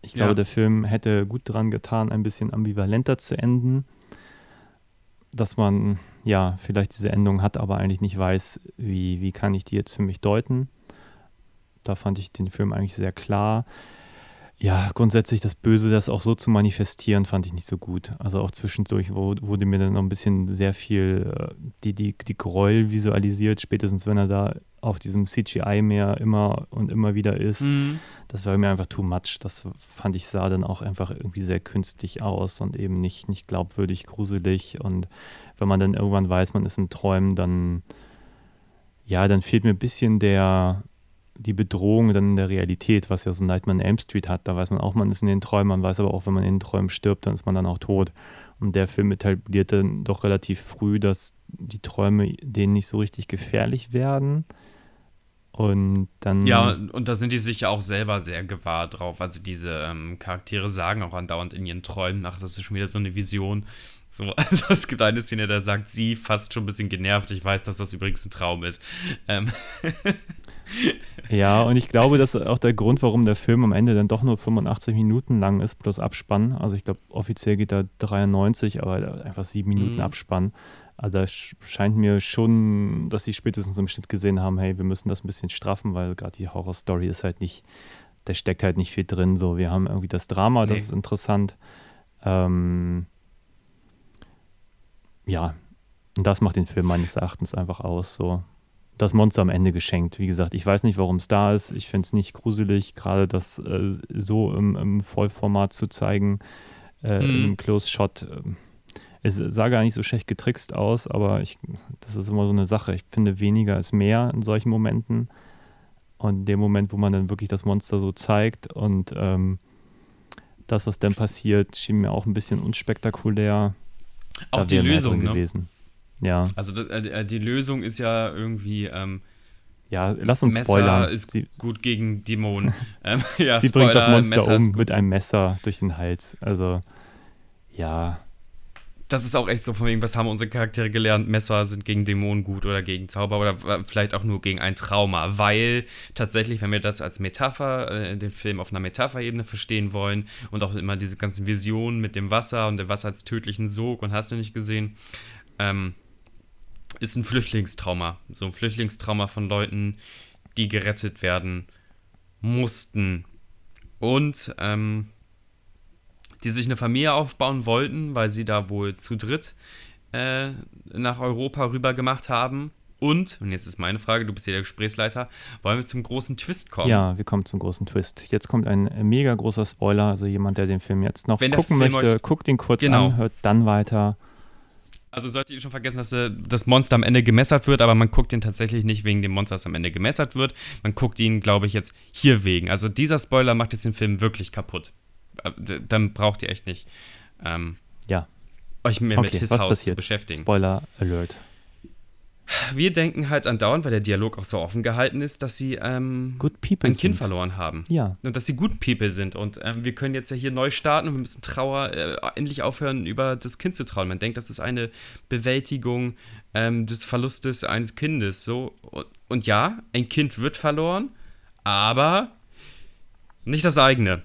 Ich glaube, ja. der Film hätte gut daran getan, ein bisschen ambivalenter zu enden, dass man ja vielleicht diese Endung hat, aber eigentlich nicht weiß, wie, wie kann ich die jetzt für mich deuten. Da fand ich den Film eigentlich sehr klar ja, grundsätzlich das Böse, das auch so zu manifestieren, fand ich nicht so gut. Also auch zwischendurch wurde mir dann noch ein bisschen sehr viel äh, die, die, die Gräuel visualisiert, spätestens wenn er da auf diesem CGI-Meer immer und immer wieder ist. Mhm. Das war mir einfach too much. Das fand ich sah dann auch einfach irgendwie sehr künstlich aus und eben nicht, nicht glaubwürdig, gruselig. Und wenn man dann irgendwann weiß, man ist in Träumen, dann ja, dann fehlt mir ein bisschen der, die Bedrohung dann in der Realität, was ja so Nightmare on Elm Street hat. Da weiß man auch, man ist in den Träumen, man weiß aber auch, wenn man in den Träumen stirbt, dann ist man dann auch tot. Und der Film etabliert dann doch relativ früh, dass die Träume denen nicht so richtig gefährlich werden. Und dann. Ja, und da sind die sich ja auch selber sehr gewahr drauf. Also diese ähm, Charaktere sagen auch andauernd in ihren Träumen, ach, das ist schon wieder so eine Vision. So, (laughs) also es gibt eine Szene, da sagt sie fast schon ein bisschen genervt, ich weiß, dass das übrigens ein Traum ist. Ähm (laughs) Ja, und ich glaube, das ist auch der Grund, warum der Film am Ende dann doch nur 85 Minuten lang ist, plus Abspann. Also ich glaube, offiziell geht er 93, aber einfach sieben Minuten mhm. Abspann. Also da scheint mir schon, dass sie spätestens im Schnitt gesehen haben, hey, wir müssen das ein bisschen straffen, weil gerade die Horrorstory ist halt nicht, da steckt halt nicht viel drin. So, wir haben irgendwie das Drama, das nee. ist interessant. Ähm, ja, und das macht den Film meines Erachtens einfach aus. So, das Monster am Ende geschenkt. Wie gesagt, ich weiß nicht, warum es da ist. Ich finde es nicht gruselig, gerade das äh, so im, im, Vollformat zu zeigen, äh, mhm. im Close-Shot. Äh, es sah gar nicht so schlecht getrickst aus, aber ich, das ist immer so eine Sache. Ich finde, weniger ist mehr in solchen Momenten. Und in dem Moment, wo man dann wirklich das Monster so zeigt und ähm, das, was dann passiert, schien mir auch ein bisschen unspektakulär. Auch die Lösung ne? gewesen. Ja. Also äh, äh, die Lösung ist ja irgendwie. Ähm, ja, lass uns Messer spoilern. ist sie, gut gegen Dämonen. (laughs) ähm, ja, sie Spoiler, bringt das Monster Messer um mit einem Messer durch den Hals. Also, ja. Das ist auch echt so von wegen, was haben unsere Charaktere gelernt? Messer sind gegen Dämonen gut oder gegen Zauber oder vielleicht auch nur gegen ein Trauma. Weil tatsächlich, wenn wir das als Metapher, äh, den Film auf einer Metapherebene verstehen wollen und auch immer diese ganzen Visionen mit dem Wasser und dem Wasser als tödlichen Sog und hast du nicht gesehen, ähm, ist ein Flüchtlingstrauma. So ein Flüchtlingstrauma von Leuten, die gerettet werden mussten. Und ähm, die sich eine Familie aufbauen wollten, weil sie da wohl zu dritt äh, nach Europa rüber gemacht haben. Und, und jetzt ist meine Frage, du bist hier der Gesprächsleiter, wollen wir zum großen Twist kommen? Ja, wir kommen zum großen Twist. Jetzt kommt ein mega großer Spoiler, also jemand, der den Film jetzt noch Wenn gucken möchte, guckt ihn kurz genau. an, hört dann weiter. Also solltet ihr schon vergessen, dass äh, das Monster am Ende gemessert wird, aber man guckt ihn tatsächlich nicht wegen dem Monster, das am Ende gemessert wird. Man guckt ihn, glaube ich, jetzt hier wegen. Also dieser Spoiler macht jetzt den Film wirklich kaputt. Äh, dann braucht ihr echt nicht ähm, ja. euch mehr okay, mit His House zu beschäftigen. Spoiler Alert. Wir denken halt andauernd, weil der Dialog auch so offen gehalten ist, dass sie ähm, ein Kind sind. verloren haben. Ja. Und dass sie Good People sind. Und ähm, wir können jetzt ja hier neu starten und wir müssen Trauer äh, endlich aufhören, über das Kind zu trauern. Man denkt, das ist eine Bewältigung ähm, des Verlustes eines Kindes. So. Und, und ja, ein Kind wird verloren, aber nicht das eigene.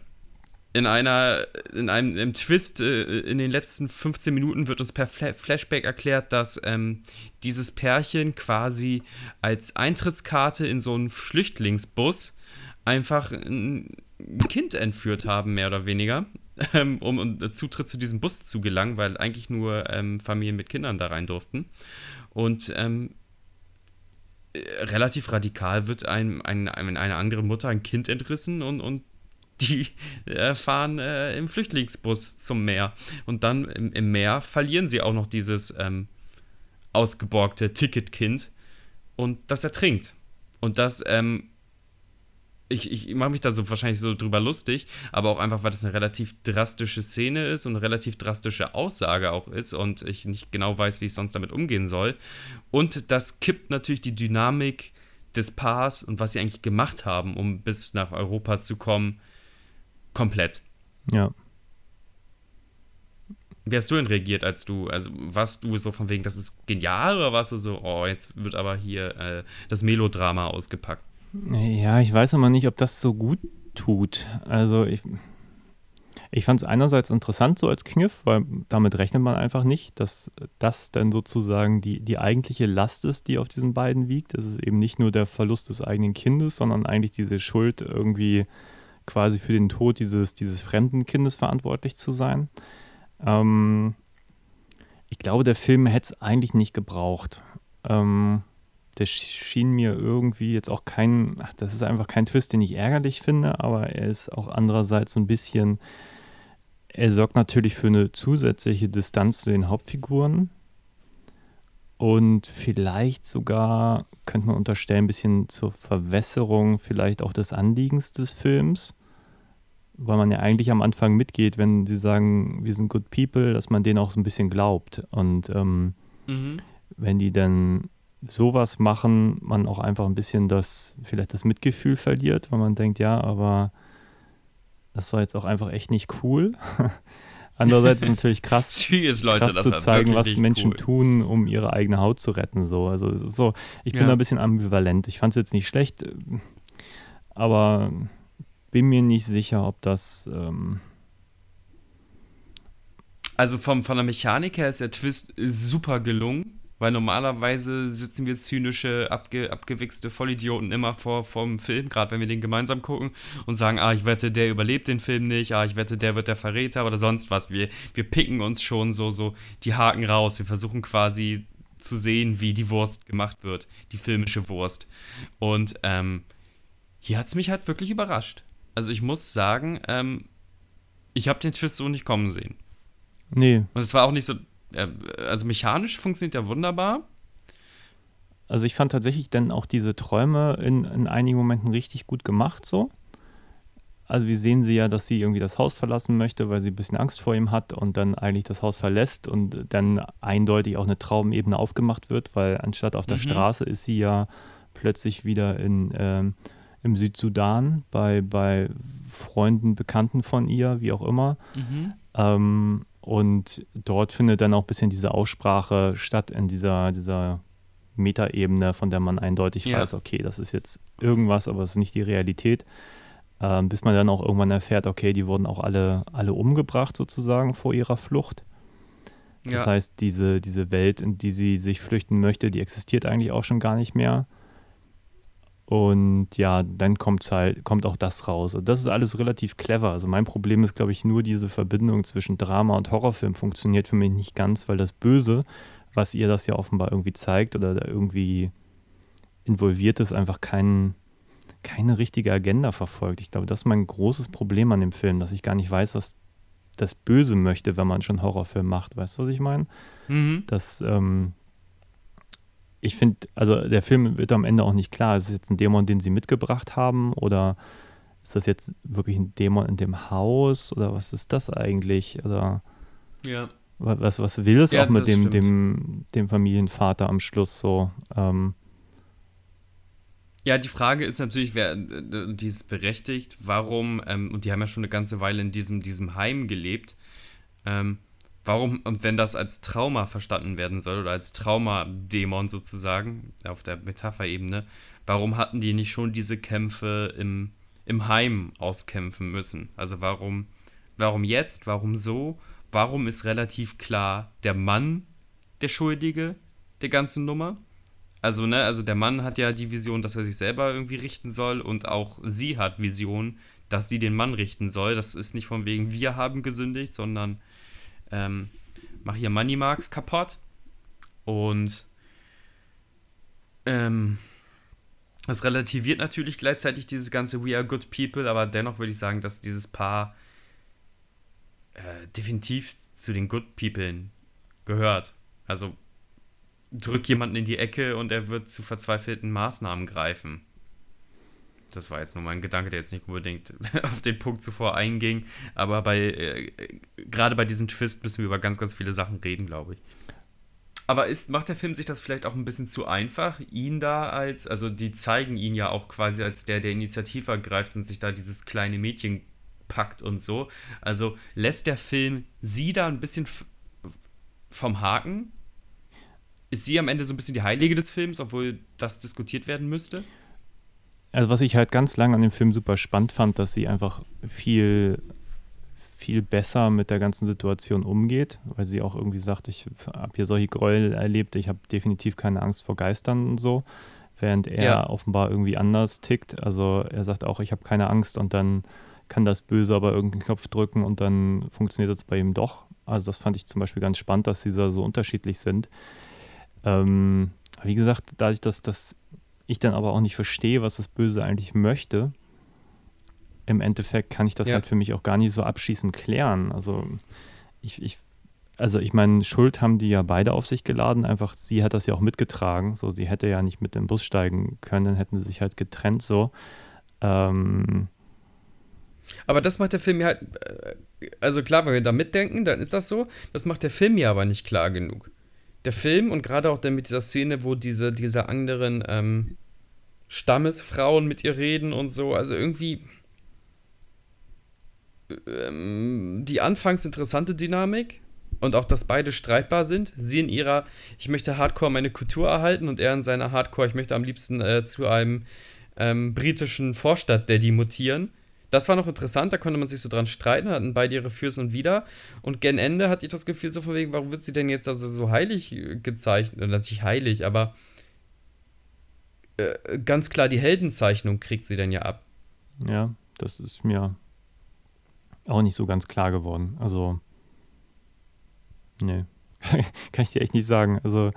In einer, in einem, einem Twist äh, in den letzten 15 Minuten wird uns per Fla Flashback erklärt, dass ähm, dieses Pärchen quasi als Eintrittskarte in so einen Flüchtlingsbus einfach ein Kind entführt haben, mehr oder weniger, (laughs) ähm, um, um Zutritt zu diesem Bus zu gelangen, weil eigentlich nur ähm, Familien mit Kindern da rein durften. Und ähm, äh, relativ radikal wird ein, ein, ein, eine andere Mutter ein Kind entrissen und, und die äh, fahren äh, im Flüchtlingsbus zum Meer. Und dann im, im Meer verlieren sie auch noch dieses ähm, ausgeborgte Ticketkind und das ertrinkt. Und das, ähm, ich, ich mache mich da so wahrscheinlich so drüber lustig, aber auch einfach, weil das eine relativ drastische Szene ist und eine relativ drastische Aussage auch ist und ich nicht genau weiß, wie ich sonst damit umgehen soll. Und das kippt natürlich die Dynamik des Paars und was sie eigentlich gemacht haben, um bis nach Europa zu kommen, komplett. Ja. Wie hast du denn reagiert, als du, also warst du so von wegen, das ist genial oder warst du so, oh, jetzt wird aber hier äh, das Melodrama ausgepackt? Ja, ich weiß aber nicht, ob das so gut tut. Also ich, ich fand es einerseits interessant so als Kniff, weil damit rechnet man einfach nicht, dass das dann sozusagen die, die eigentliche Last ist, die auf diesen beiden wiegt. Es ist eben nicht nur der Verlust des eigenen Kindes, sondern eigentlich diese Schuld irgendwie quasi für den Tod dieses, dieses fremden Kindes verantwortlich zu sein. Ähm, ich glaube, der Film hätte es eigentlich nicht gebraucht. Ähm, der schien mir irgendwie jetzt auch kein, ach, das ist einfach kein Twist, den ich ärgerlich finde, aber er ist auch andererseits so ein bisschen, er sorgt natürlich für eine zusätzliche Distanz zu den Hauptfiguren und vielleicht sogar, könnte man unterstellen, ein bisschen zur Verwässerung vielleicht auch des Anliegens des Films, weil man ja eigentlich am Anfang mitgeht, wenn sie sagen, wir sind good people, dass man denen auch so ein bisschen glaubt und ähm, Mhm. wenn die dann sowas machen, man auch einfach ein bisschen das, vielleicht das Mitgefühl verliert, weil man denkt, ja, aber das war jetzt auch einfach echt nicht cool. (laughs) Andererseits ist es natürlich krass, (laughs) Serious, Leute, krass zu zeigen, was Menschen cool. tun, um ihre eigene Haut zu retten. So. Also so, ich bin Ja. da ein bisschen ambivalent. Ich fand es jetzt nicht schlecht, aber bin mir nicht sicher, ob das ähm, Also vom, von der Mechanik her ist der Twist super gelungen, weil normalerweise sitzen wir zynische, abge, abgewichste Vollidioten immer vor vom Film, gerade wenn wir den gemeinsam gucken und sagen, ah, ich wette, der überlebt den Film nicht, ah, ich wette, der wird der Verräter oder sonst was. Wir, wir picken uns schon so, so die Haken raus. Wir versuchen quasi zu sehen, wie die Wurst gemacht wird, die filmische Wurst. Und ähm, hier hat es mich halt wirklich überrascht. Also ich muss sagen, ähm, ich habe den Twist so nicht kommen sehen. nee, Und es war auch nicht so, äh, also mechanisch funktioniert der wunderbar. Also ich fand tatsächlich dann auch diese Träume in, in einigen Momenten richtig gut gemacht so. Also wir sehen sie ja, dass sie irgendwie das Haus verlassen möchte, weil sie ein bisschen Angst vor ihm hat und dann eigentlich das Haus verlässt und dann eindeutig auch eine Traumebene aufgemacht wird, weil anstatt auf der Mhm. Straße ist sie ja plötzlich wieder in, ähm, im Südsudan bei, bei Freunden, Bekannten von ihr, wie auch immer. Ähm, und dort findet dann auch ein bisschen diese Aussprache statt in dieser, dieser Metaebene, von der man eindeutig Ja. weiß, okay, das ist jetzt irgendwas, aber es ist nicht die Realität. Ähm, bis man dann auch irgendwann erfährt, okay, die wurden auch alle, alle umgebracht sozusagen vor ihrer Flucht. Das Ja. heißt, diese, diese Welt, in die sie sich flüchten möchte, die existiert eigentlich auch schon gar nicht mehr. Und ja, dann kommt's halt, kommt auch das raus. Und das ist alles relativ clever. Also mein Problem ist, glaube ich, nur diese Verbindung zwischen Drama und Horrorfilm funktioniert für mich nicht ganz, weil das Böse, was ihr das ja offenbar irgendwie zeigt oder da irgendwie involviert ist, einfach kein, keine richtige Agenda verfolgt. Ich glaube, das ist mein großes Problem an dem Film, dass ich gar nicht weiß, was das Böse möchte, wenn man schon Horrorfilm macht. Weißt du, was ich meine? Mhm. dass ähm, ich finde, also der Film wird am Ende auch nicht klar, ist es jetzt ein Dämon, den sie mitgebracht haben oder ist das jetzt wirklich ein Dämon in dem Haus oder was ist das eigentlich? Oder Ja. Was, was will es Ja, auch mit dem, stimmt. dem, dem Familienvater am Schluss so? Ähm, Ja, die Frage ist natürlich, wer, äh, die ist berechtigt, warum, ähm, und die haben ja schon eine ganze Weile in diesem, diesem Heim gelebt, ähm, warum, und wenn das als Trauma verstanden werden soll, oder als Traumadämon sozusagen, auf der Metapherebene, warum hatten die nicht schon diese Kämpfe im, im Heim auskämpfen müssen? Also warum, warum jetzt, warum so, warum ist relativ klar der Mann der Schuldige der ganzen Nummer? Also, ne, also der Mann hat ja die Vision, dass er sich selber irgendwie richten soll und auch sie hat Vision, dass sie den Mann richten soll. Das ist nicht von wegen, wir haben gesündigt, sondern ähm, mach hier Moneymark kaputt. Und ähm, das relativiert natürlich gleichzeitig dieses ganze We are good people, aber dennoch würde ich sagen, dass dieses Paar äh, definitiv zu den good people gehört. Also drück jemanden in die Ecke und er wird zu verzweifelten Maßnahmen greifen. Das war jetzt nur mein Gedanke, der jetzt nicht unbedingt (laughs) auf den Punkt zuvor einging, aber bei äh, gerade bei diesem Twist müssen wir über ganz, ganz viele Sachen reden, glaube ich. Aber ist, macht der Film sich das vielleicht auch ein bisschen zu einfach, ihn da als, also die zeigen ihn ja auch quasi als der, der Initiative ergreift und sich da dieses kleine Mädchen packt und so. Also lässt der Film sie da ein bisschen vom Haken? Ist sie am Ende so ein bisschen die Heilige des Films, obwohl das diskutiert werden müsste? Also was ich halt ganz lange an dem Film super spannend fand, dass sie einfach viel, viel besser mit der ganzen Situation umgeht, weil sie auch irgendwie sagt, ich habe hier solche Gräuel erlebt, ich habe definitiv keine Angst vor Geistern und so, während er Ja. offenbar irgendwie anders tickt. Also er sagt auch, ich habe keine Angst und dann kann das Böse aber irgendeinen Knopf drücken und dann funktioniert das bei ihm doch. Also das fand ich zum Beispiel ganz spannend, dass sie da so unterschiedlich sind. Ähm, wie gesagt, dadurch, dass, dass ich dann aber auch nicht verstehe, was das Böse eigentlich möchte, im Endeffekt kann ich das Ja. halt für mich auch gar nicht so abschließend klären. Also ich, ich also ich meine, Schuld haben die ja beide auf sich geladen, einfach sie hat das ja auch mitgetragen, so sie hätte ja nicht mit dem Bus steigen können, dann hätten sie sich halt getrennt so. Ähm, Aber das macht der Film ja halt, also klar, wenn wir da mitdenken, dann ist das so. Das macht der Film ja aber nicht klar genug. Der Film und gerade auch dann mit dieser Szene, wo diese, diese anderen ähm, Stammesfrauen mit ihr reden und so, also irgendwie ähm, die anfangs interessante Dynamik und auch, dass beide streitbar sind. Sie in ihrer, ich möchte Hardcore meine Kultur erhalten und er in seiner Hardcore, ich möchte am liebsten äh, zu einem ähm, britischen Vorstadt-Daddy mutieren. Das war noch interessant, da konnte man sich so dran streiten, hatten beide ihre Fürs und Wider. Und gen Ende hatte ich das Gefühl, so von wegen, warum wird sie denn jetzt also so heilig äh, gezeichnet? Und Natürlich heilig, aber äh, ganz klar die Heldenzeichnung kriegt sie dann ja ab. ja, das ist mir auch nicht so ganz klar geworden. Also, nee, (laughs) kann ich dir echt nicht sagen. Also,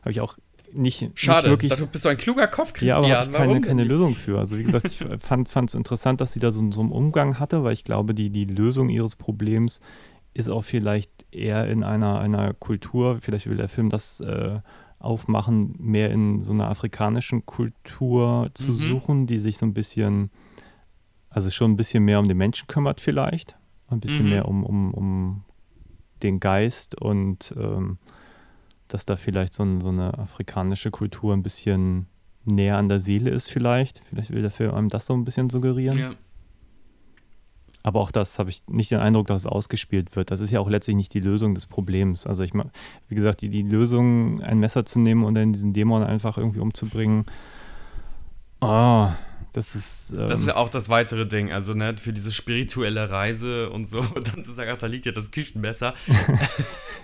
habe ich auch nicht, Schade, nicht wirklich. dafür bist du ein kluger Kopf, Ja, aber Christian. ich keine, keine? Lösung für. Also wie gesagt, ich (laughs) fand es interessant, dass sie da so, so einen Umgang hatte, weil ich glaube, die, die Lösung ihres Problems ist auch vielleicht eher in einer, einer Kultur, vielleicht will der Film das äh, aufmachen, mehr in so einer afrikanischen Kultur zu Mhm. suchen, die sich so ein bisschen, also schon ein bisschen mehr um den Menschen kümmert vielleicht, ein bisschen Mhm. mehr um, um, um den Geist und ähm, dass da vielleicht so, ein, so eine afrikanische Kultur ein bisschen näher an der Seele ist vielleicht. Vielleicht will der Film einem das so ein bisschen suggerieren. Ja. Aber auch das habe ich nicht den Eindruck, dass es ausgespielt wird. Das ist ja auch letztlich nicht die Lösung des Problems. Also ich mag, wie gesagt, die, die Lösung, ein Messer zu nehmen und dann diesen Dämon einfach irgendwie umzubringen, oh, das ist. Ähm, Das ist ja auch das weitere Ding, also ne, für diese spirituelle Reise und so, (laughs) und dann zu sagen, ach, da liegt ja das Küchenmesser.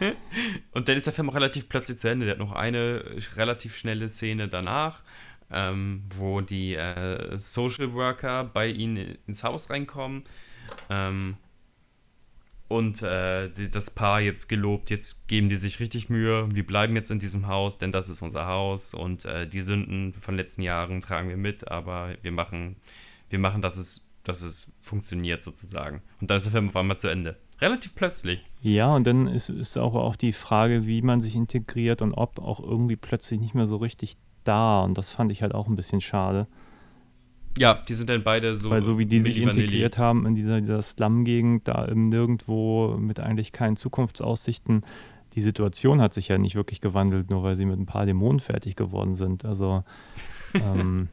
(laughs) und dann ist der Film auch relativ plötzlich zu Ende. Der hat noch eine relativ schnelle Szene danach, ähm, wo die äh, Social Worker bei ihnen ins Haus reinkommen. Ähm, und äh, das Paar jetzt gelobt, jetzt geben die sich richtig Mühe, wir bleiben jetzt in diesem Haus, denn das ist unser Haus und äh, die Sünden von letzten Jahren tragen wir mit, aber wir machen, wir machen, dass es, dass es funktioniert sozusagen. Und dann ist der Film auf einmal zu Ende. Relativ plötzlich. Ja, und dann ist, ist auch, auch die Frage, wie man sich integriert und ob auch irgendwie plötzlich nicht mehr so richtig da. Und das fand ich halt auch ein bisschen schade. Ja, die sind dann beide so. Weil so wie die sich integriert haben in dieser, dieser Slum-Gegend, da im Nirgendwo mit eigentlich keinen Zukunftsaussichten, die Situation hat sich ja nicht wirklich gewandelt, nur weil sie mit ein paar Dämonen fertig geworden sind. Also, (laughs) ähm,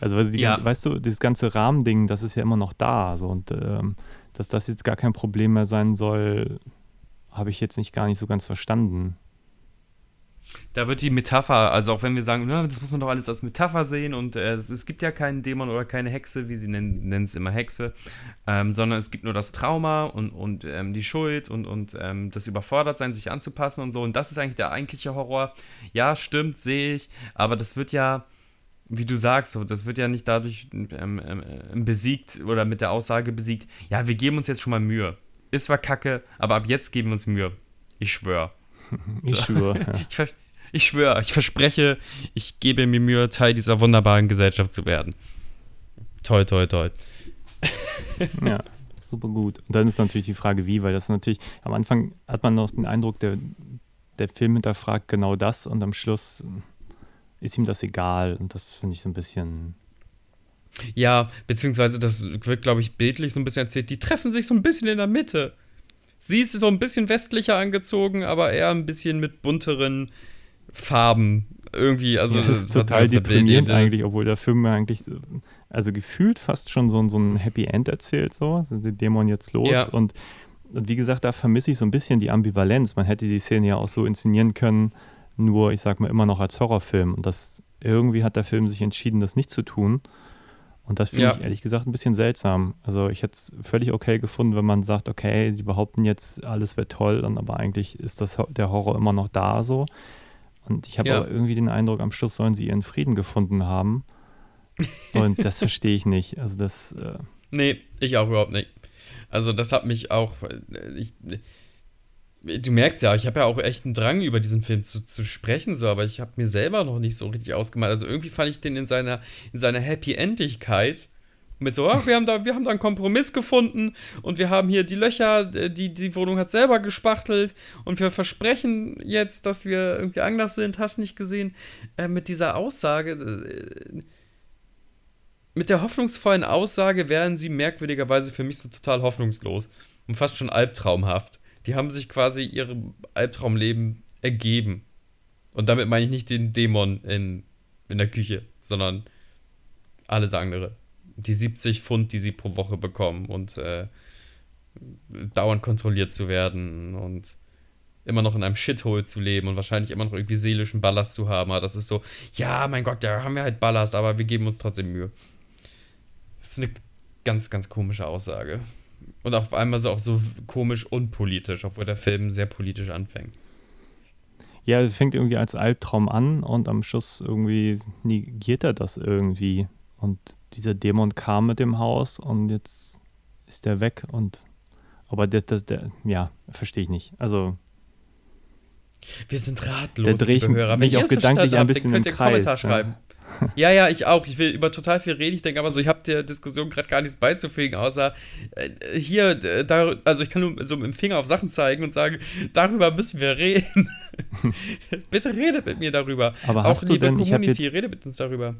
also die, ja. weißt du, dieses ganze Rahmending, das ist ja immer noch da. So, und ähm, dass das jetzt gar kein Problem mehr sein soll, habe ich jetzt nicht gar nicht so ganz verstanden. Da wird die Metapher, also auch wenn wir sagen, na, das muss man doch alles als Metapher sehen und äh, es, gibt ja keinen Dämon oder keine Hexe, wie sie nennen es immer Hexe, ähm, sondern es gibt nur das Trauma und, und ähm, die Schuld und, und ähm, das Überfordertsein, sich anzupassen und so. Und das ist eigentlich der eigentliche Horror. Ja, stimmt, sehe ich, aber das wird ja, wie du sagst, so, das wird ja nicht dadurch ähm, ähm, besiegt oder mit der Aussage besiegt, ja, wir geben uns jetzt schon mal Mühe. Ist zwar kacke, aber ab jetzt geben wir uns Mühe. Ich schwöre. (laughs) Ich schwöre. Ja. (laughs) Ich, ich schwöre, ich verspreche, ich gebe mir Mühe, Teil dieser wunderbaren Gesellschaft zu werden. Toi, toi, toi. (laughs) ja, super gut. Und dann ist natürlich die Frage, wie, weil das natürlich, am Anfang hat man noch den Eindruck, der, der Film hinterfragt genau das und am Schluss ist ihm das egal. Und das finde ich so ein bisschen. Ja, beziehungsweise das wird, glaube ich, bildlich so ein bisschen erzählt. Die treffen sich so ein bisschen in der Mitte. Sie ist so ein bisschen westlicher angezogen, aber eher ein bisschen mit bunteren Farben. Irgendwie, also ja, das ist total deprimierend eigentlich, obwohl der Film eigentlich, also gefühlt fast schon so, so ein Happy End erzählt, so, sind die Dämon jetzt los ja. und, und wie gesagt, da vermisse ich so ein bisschen die Ambivalenz. Man hätte die Szene ja auch so inszenieren können, nur, ich sag mal, immer noch als Horrorfilm. Und das irgendwie hat der Film sich entschieden, das nicht zu tun. Und das finde ja. ich ehrlich gesagt ein bisschen seltsam. Also ich hätte es völlig okay gefunden, wenn man sagt, okay, sie behaupten jetzt, alles wäre toll, und aber eigentlich ist das, der Horror immer noch da so. Und ich habe ja. aber irgendwie den Eindruck, am Schluss sollen sie ihren Frieden gefunden haben. Und das (laughs) verstehe ich nicht. Also das. Äh nee, ich auch überhaupt nicht. Also das hat mich auch. Äh, ich, du merkst ja, ich habe ja auch echt einen Drang, über diesen Film zu, zu sprechen, so, aber ich habe mir selber noch nicht so richtig ausgemalt. Also irgendwie fand ich den in seiner, in seiner Happy-Endigkeit mit so, ach, wir haben da, wir haben da einen Kompromiss gefunden und wir haben hier die Löcher, die die Wohnung hat selber gespachtelt und wir versprechen jetzt, dass wir irgendwie anders sind, hast nicht gesehen, äh, mit dieser Aussage, äh, mit der hoffnungsvollen Aussage wären sie merkwürdigerweise für mich so total hoffnungslos und fast schon albtraumhaft die haben sich quasi ihrem Albtraumleben ergeben. Und damit meine ich nicht den Dämon in, in der Küche, sondern alles andere. Die 70 Pfund, die sie pro Woche bekommen und äh, dauernd kontrolliert zu werden und immer noch in einem Shithole zu leben und wahrscheinlich immer noch irgendwie seelischen Ballast zu haben. Aber das ist so, ja, mein Gott, da haben wir halt Ballast, aber wir geben uns trotzdem Mühe. Das ist eine ganz, ganz komische Aussage. Und auf einmal so auch so komisch unpolitisch, obwohl der Film sehr politisch anfängt. Ja, es fängt irgendwie als Albtraum an und am Schluss irgendwie negiert er das irgendwie. Und dieser Dämon kam mit dem Haus und jetzt ist der weg und aber das, das der, ja, verstehe ich nicht. Also wir sind ratlos, der drehe ich Hörer. mich auch gedanklich ein bisschen im Kreis. Kommentar schreiben. (laughs) Ja, ja, ich auch. Ich will über total viel reden. Ich denke aber so, ich habe der Diskussion gerade gar nichts beizufügen, außer äh, hier, äh, da, also ich kann nur so mit dem Finger auf Sachen zeigen und sagen, darüber müssen wir reden. (laughs) Bitte redet mit mir darüber. Aber auch hast liebe du denn, Community, jetzt, redet mit uns darüber.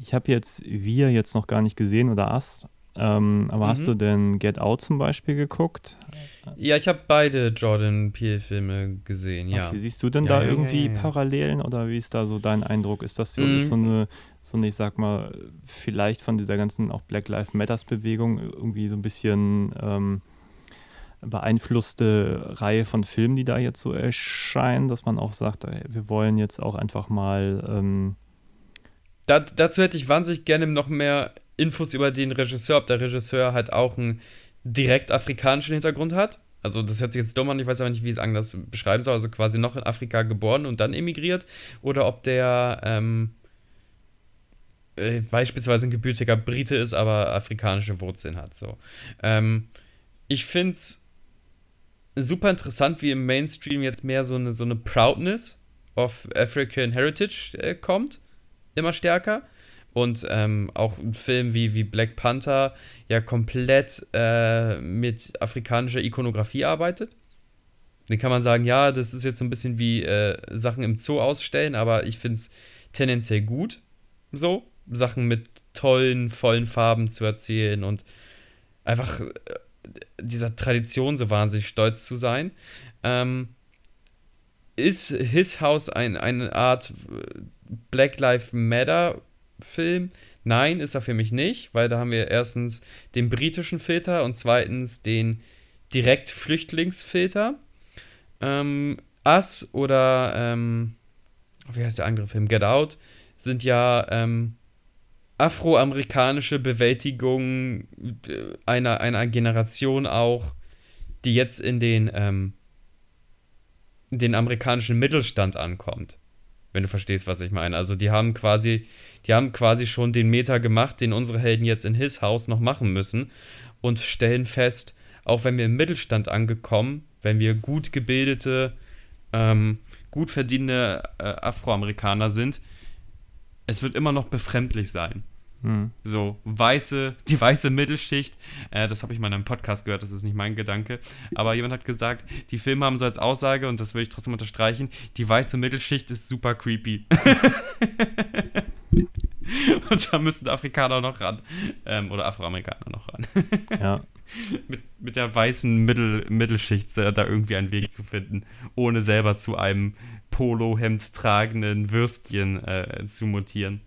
Ich habe jetzt Wir jetzt noch gar nicht gesehen oder Ast. Ähm, aber mhm. hast du denn Get Out zum Beispiel geguckt? Ja, ich habe beide Jordan Peele-Filme gesehen, ja. Okay, siehst du denn ja, da ja, irgendwie ja, Parallelen oder wie ist da so dein Eindruck? Ist das so, mhm. so, eine, so eine, ich sag mal, vielleicht von dieser ganzen auch Black Lives Matters-Bewegung irgendwie so ein bisschen ähm, beeinflusste Reihe von Filmen, die da jetzt so erscheinen, dass man auch sagt, wir wollen jetzt auch einfach mal. Ähm, da, dazu hätte ich wahnsinnig gerne noch mehr Infos über den Regisseur, ob der Regisseur halt auch einen direkt afrikanischen Hintergrund hat. Also das hört sich jetzt dumm an, ich weiß aber nicht, wie ich es anders beschreiben soll. Also quasi noch in Afrika geboren und dann emigriert. Oder ob der ähm, äh, beispielsweise ein gebürtiger Brite ist, aber afrikanische Wurzeln hat. So. Ähm, ich finde es super interessant, wie im Mainstream jetzt mehr so eine, so eine Proudness of African Heritage äh, kommt. Immer stärker und ähm, auch ein Film wie, wie Black Panther ja komplett äh, mit afrikanischer Ikonografie arbeitet. Den kann man sagen, ja, das ist jetzt so ein bisschen wie äh, Sachen im Zoo ausstellen, aber ich finde es tendenziell gut so. Sachen mit tollen, vollen Farben zu erzählen und einfach äh, dieser Tradition so wahnsinnig stolz zu sein. Ähm, ist His House ein, eine Art äh, Black Lives Matter Film? Nein, ist er für mich nicht, weil da haben wir erstens den britischen Filter und zweitens den Direktflüchtlingsfilter. Ähm, Us oder ähm, wie heißt der andere Film? Get Out sind ja ähm, afroamerikanische Bewältigung äh, einer, einer Generation auch, die jetzt in den, ähm, den amerikanischen Mittelstand ankommt. Wenn du verstehst, was ich meine. Also die haben quasi, die haben quasi schon den Meter gemacht, den unsere Helden jetzt in His House noch machen müssen und stellen fest, auch wenn wir im Mittelstand angekommen, wenn wir gut gebildete, ähm, gut verdienende äh, Afroamerikaner sind, es wird immer noch befremdlich sein. Hm. So, weiße, die weiße Mittelschicht, äh, das habe ich mal in einem Podcast gehört, das ist nicht mein Gedanke, aber jemand hat gesagt, die Filme haben so als Aussage, und das würde ich trotzdem unterstreichen, die weiße Mittelschicht ist super creepy. (laughs) und da müssen Afrikaner noch ran. Ähm, oder Afroamerikaner noch ran. ja. (laughs) Mit, mit der weißen Mittel, Mittelschicht da irgendwie einen Weg zu finden, ohne selber zu einem Polohemd tragenden Würstchen äh, zu mutieren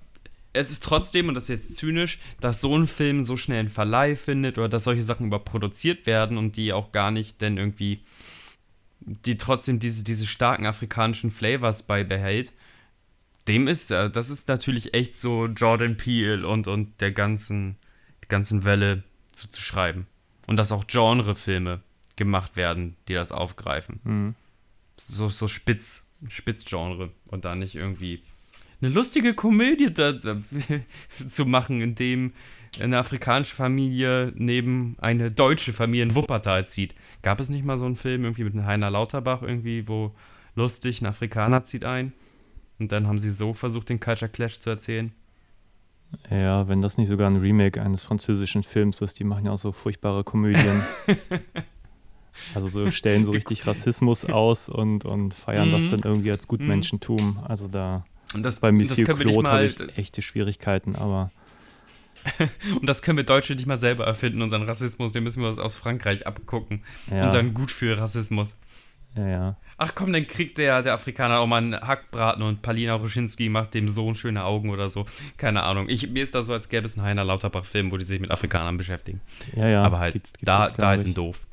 es ist trotzdem, und das ist jetzt zynisch, dass so ein Film so schnell einen Verleih findet oder dass solche Sachen überproduziert werden und die auch gar nicht denn irgendwie, die trotzdem diese, diese starken afrikanischen Flavors beibehält. Dem ist, äh, das ist natürlich echt so Jordan Peele und, und der ganzen, ganzen Welle zuzuschreiben. Und dass auch Genrefilme gemacht werden, die das aufgreifen. Mhm. So, so spitz, Spitzgenre und da nicht irgendwie eine lustige Komödie da, da, (laughs) zu machen, in dem eine afrikanische Familie neben eine deutsche Familie in Wuppertal zieht. Gab es nicht mal so einen Film irgendwie mit Heiner Lauterbach irgendwie, wo lustig ein Afrikaner zieht ein? Und dann haben sie so versucht, den Culture Clash zu erzählen. Ja, wenn das nicht sogar ein Remake eines französischen Films ist, die machen ja auch so furchtbare Komödien. (laughs) also so stellen so richtig Rassismus aus und, und feiern mhm. das dann irgendwie als Gutmenschentum. Also da und das, bei Monsieur das Claude habe ich echte Schwierigkeiten, aber. (laughs) und das können wir Deutsche nicht mal selber erfinden, unseren Rassismus, den müssen wir uns aus Frankreich abgucken. Ja. Unseren Gutfühl-Rassismus. Ja, ja. Ach komm, dann kriegt der, der Afrikaner auch mal einen Hackbraten und Palina Ruschinski macht dem Sohn schöne Augen oder so. Keine Ahnung. Ich, mir ist da so, als gäbe es einen Heiner Lauterbach-Film, wo die sich mit Afrikanern beschäftigen. Ja, ja. Aber halt, gibt's, gibt's da, da halt ein Doof.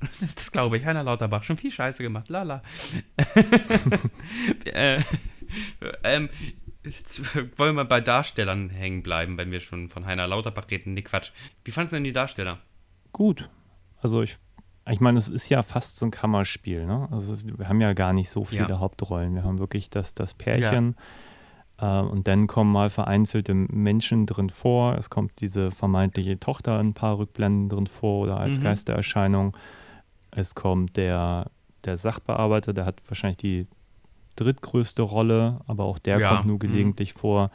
(laughs) Das glaube ich. Heiner Lauterbach, schon viel Scheiße gemacht. Lala. (laughs) äh, ähm, wollen wir mal bei Darstellern hängen bleiben, wenn wir schon von Heiner Lauterbach reden? Nee, Quatsch. Wie fandest du denn die Darsteller? Gut. Also ich, ich meine, es ist ja fast so ein Kammerspiel, ne? Also es, wir haben ja gar nicht so viele ja. Hauptrollen. Wir haben wirklich das, das Pärchen ja. äh, und dann kommen mal vereinzelte Menschen drin vor. Es kommt diese vermeintliche Tochter ein paar Rückblenden drin vor oder als mhm. Geistererscheinung. Es kommt der, der Sachbearbeiter, der hat wahrscheinlich die drittgrößte Rolle, aber auch der ja. kommt nur mhm. gelegentlich mhm. vor.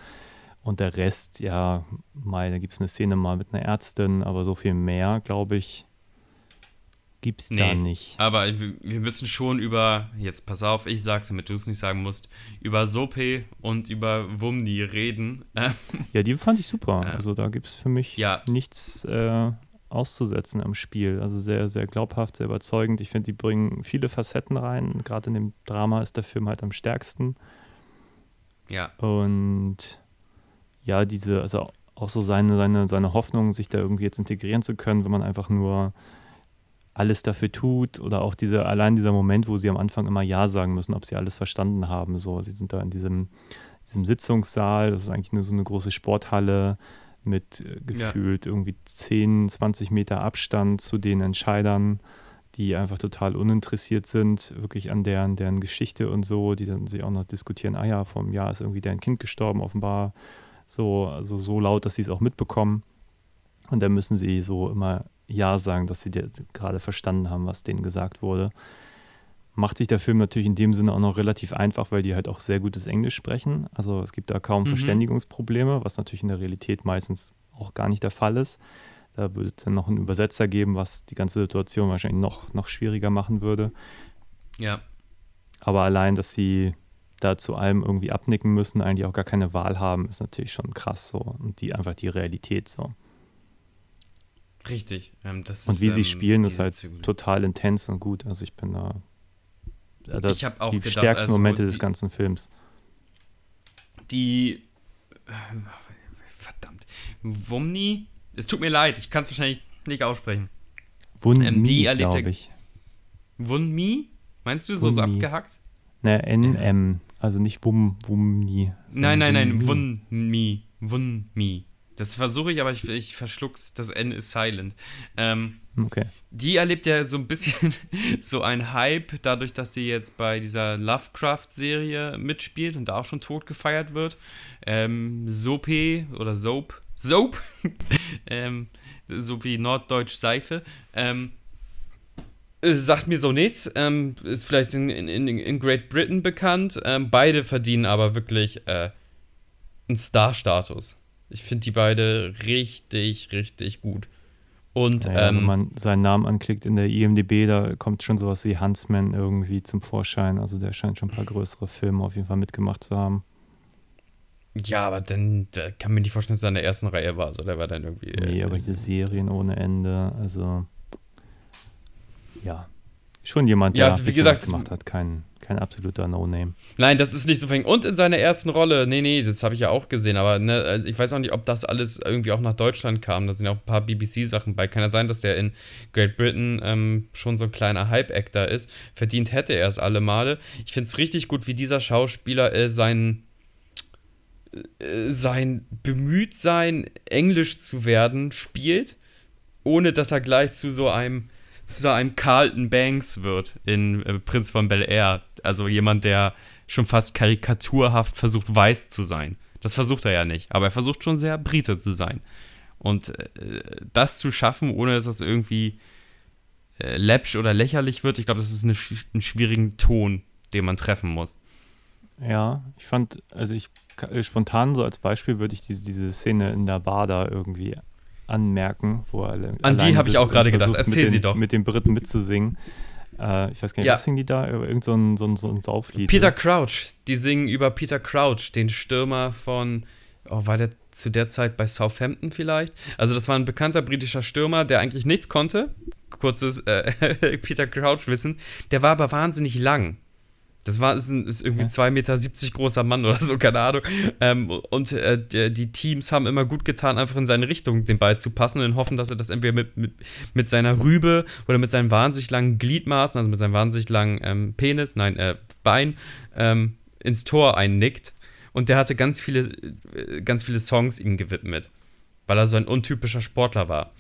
Und der Rest, ja, mal, da gibt es eine Szene mal mit einer Ärztin, aber so viel mehr, glaube ich, gibt es nee, da nicht. Aber wir müssen schon über, jetzt pass auf, ich sag's, damit du es nicht sagen musst, über Sope und über Wumni reden. (laughs) ja, die fand ich super. Also da gibt es für mich ja. nichts äh, auszusetzen am Spiel. Also sehr, sehr glaubhaft, sehr überzeugend. Ich finde, die bringen viele Facetten rein. Gerade in dem Drama ist der Film halt am stärksten. Ja. Und ja, diese, also auch so seine, seine, seine Hoffnung, sich da irgendwie jetzt integrieren zu können, wenn man einfach nur alles dafür tut oder auch diese, allein dieser Moment, wo sie am Anfang immer Ja sagen müssen, ob sie alles verstanden haben. So, sie sind da in diesem, diesem Sitzungssaal, das ist eigentlich nur so eine große Sporthalle mit äh, gefühlt ja. irgendwie 10, 20 Meter Abstand zu den Entscheidern, die einfach total uninteressiert sind, wirklich an deren, deren Geschichte und so, die dann sich auch noch diskutieren, ah ja, vor einem Jahr ist irgendwie deren Kind gestorben, offenbar so, also so laut, dass sie es auch mitbekommen. Und dann müssen sie so immer Ja sagen, dass sie gerade verstanden haben, was denen gesagt wurde macht sich der Film natürlich in dem Sinne auch noch relativ einfach, weil die halt auch sehr gutes Englisch sprechen. Also es gibt da kaum mhm. Verständigungsprobleme, was natürlich in der Realität meistens auch gar nicht der Fall ist. Da würde es dann noch einen Übersetzer geben, was die ganze Situation wahrscheinlich noch, noch schwieriger machen würde. Ja. Aber allein, dass sie da zu allem irgendwie abnicken müssen, eigentlich auch gar keine Wahl haben, ist natürlich schon krass so. Und die einfach die Realität so. Richtig. Ähm, Und ist, wie sie ähm, spielen, ist halt Zügel. total intens und gut. Also ich bin da. Das Ich hab auch die gedacht, stärksten also Momente des die- ganzen Films. Die. äh, Verdammt. Wumni? Es tut mir leid, ich kann es wahrscheinlich nicht aussprechen. Wunmi, Ähm, die ich. Wunmi? Meinst du so, so abgehackt? Ne, NM, also nicht Wum, Wumni. Nein, nein, nein, Wunmi. Wunmi. Das versuche ich, aber ich, ich verschluck's. Das N ist silent. Ähm, Okay. die erlebt ja so ein bisschen (laughs) so ein Hype, dadurch, dass sie jetzt bei dieser Lovecraft-Serie mitspielt und da auch schon tot gefeiert wird. Ähm, Sope oder Soap. Soap! (laughs) ähm, so wie Norddeutsch Seife. Ähm, äh, sagt mir so nichts. Ähm, ist vielleicht in, in, in Great Britain bekannt. Ähm, beide verdienen aber wirklich äh, einen Star-Status. Ich finde die beide richtig, richtig gut. Und Naja, wenn ähm, man seinen Namen anklickt in der IMDB, da kommt schon sowas wie Huntsman irgendwie zum Vorschein. Also der scheint schon ein paar größere Filme auf jeden Fall mitgemacht zu haben. Ja, aber dann da kann mir nicht vorstellen, dass er in der ersten Reihe war. So, der war dann irgendwie. Nee, äh, aber die Serien ohne Ende. Also ja, schon jemand, der Ja, wie gesagt, gemacht hat. Kein, kein absoluter No-Name. Nein, das ist nicht so fängig. Und in seiner ersten Rolle, nee, nee, das habe ich ja auch gesehen, aber ne, also ich weiß auch nicht, ob das alles irgendwie auch nach Deutschland kam. Da sind ja auch ein paar BBC-Sachen bei. Kann ja sein, dass der in Great Britain ähm, schon so ein kleiner Hype-Actor ist. Verdient hätte er es alle Male. Ich finde es richtig gut, wie dieser Schauspieler äh, sein, äh, sein Bemühtsein, Englisch zu werden, spielt, ohne dass er gleich zu so einem zu so einem Carlton Banks wird in äh, Prinz von Bel Air. Also jemand, der schon fast karikaturhaft versucht, weiß zu sein. Das versucht er ja nicht, aber er versucht schon sehr Brite zu sein. Und äh, das zu schaffen, ohne dass das irgendwie äh, läppsch oder lächerlich wird, ich glaube, das ist eine, ein schwierigen Ton, den man treffen muss. Ja, ich fand, also ich spontan so als Beispiel würde ich diese, diese Szene in der Bar da irgendwie anmerken, wo er alle- An die habe ich auch gerade gedacht. Erzähl mit sie den, doch. Mit den Briten mitzusingen. Äh, ich weiß gar nicht, Ja. was singen die da? Über Irgend so ein, so ein, so ein Sauflied. Peter? Crouch, die singen über Peter Crouch, den Stürmer von, oh, war der zu der Zeit bei Southampton vielleicht? Also das war ein bekannter britischer Stürmer, der eigentlich nichts konnte. Kurzes äh, (laughs) Peter Crouch-Wissen. Der war aber wahnsinnig lang. Das war ist, ein, ist irgendwie 2,70 Meter großer Mann oder so, keine Ahnung. Ähm, und äh, der, die Teams haben immer gut getan, einfach in seine Richtung den Ball zu passen und hoffen, dass er das entweder mit, mit, mit seiner Rübe oder mit seinen wahnsinnig langen Gliedmaßen, also mit seinem wahnsinnig langen ähm, Penis, nein, äh, Bein, ähm, ins Tor einnickt. Und der hatte ganz viele, äh, ganz viele Songs ihm gewidmet, weil er so ein untypischer Sportler war.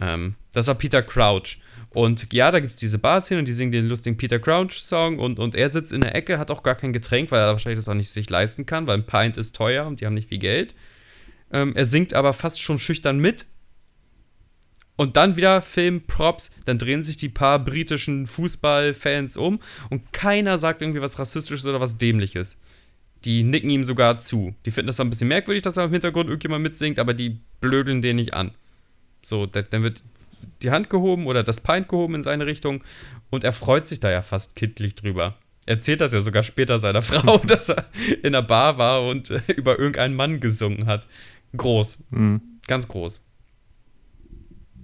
Ähm, das war Peter Crouch. Und ja, da gibt es diese Bars hin und die singen den lustigen Peter Crouch-Song und, und er sitzt in der Ecke, hat auch gar kein Getränk, weil er wahrscheinlich das auch nicht sich leisten kann, weil ein Pint ist teuer und die haben nicht viel Geld. Ähm, er singt aber fast schon schüchtern mit. Und dann wieder Film-Props, dann drehen sich die paar britischen Fußballfans um und keiner sagt irgendwie was Rassistisches oder was Dämliches. Die nicken ihm sogar zu. Die finden das zwar ein bisschen merkwürdig, dass er im Hintergrund irgendjemand mitsingt, aber die blödeln den nicht an. So, da- dann wird die Hand gehoben oder das Pint gehoben in seine Richtung und er freut sich da ja fast kindlich drüber. Er erzählt das ja sogar später seiner (laughs) Frau, dass er in der Bar war und äh, über irgendeinen Mann gesungen hat. Groß, Mhm. ganz groß.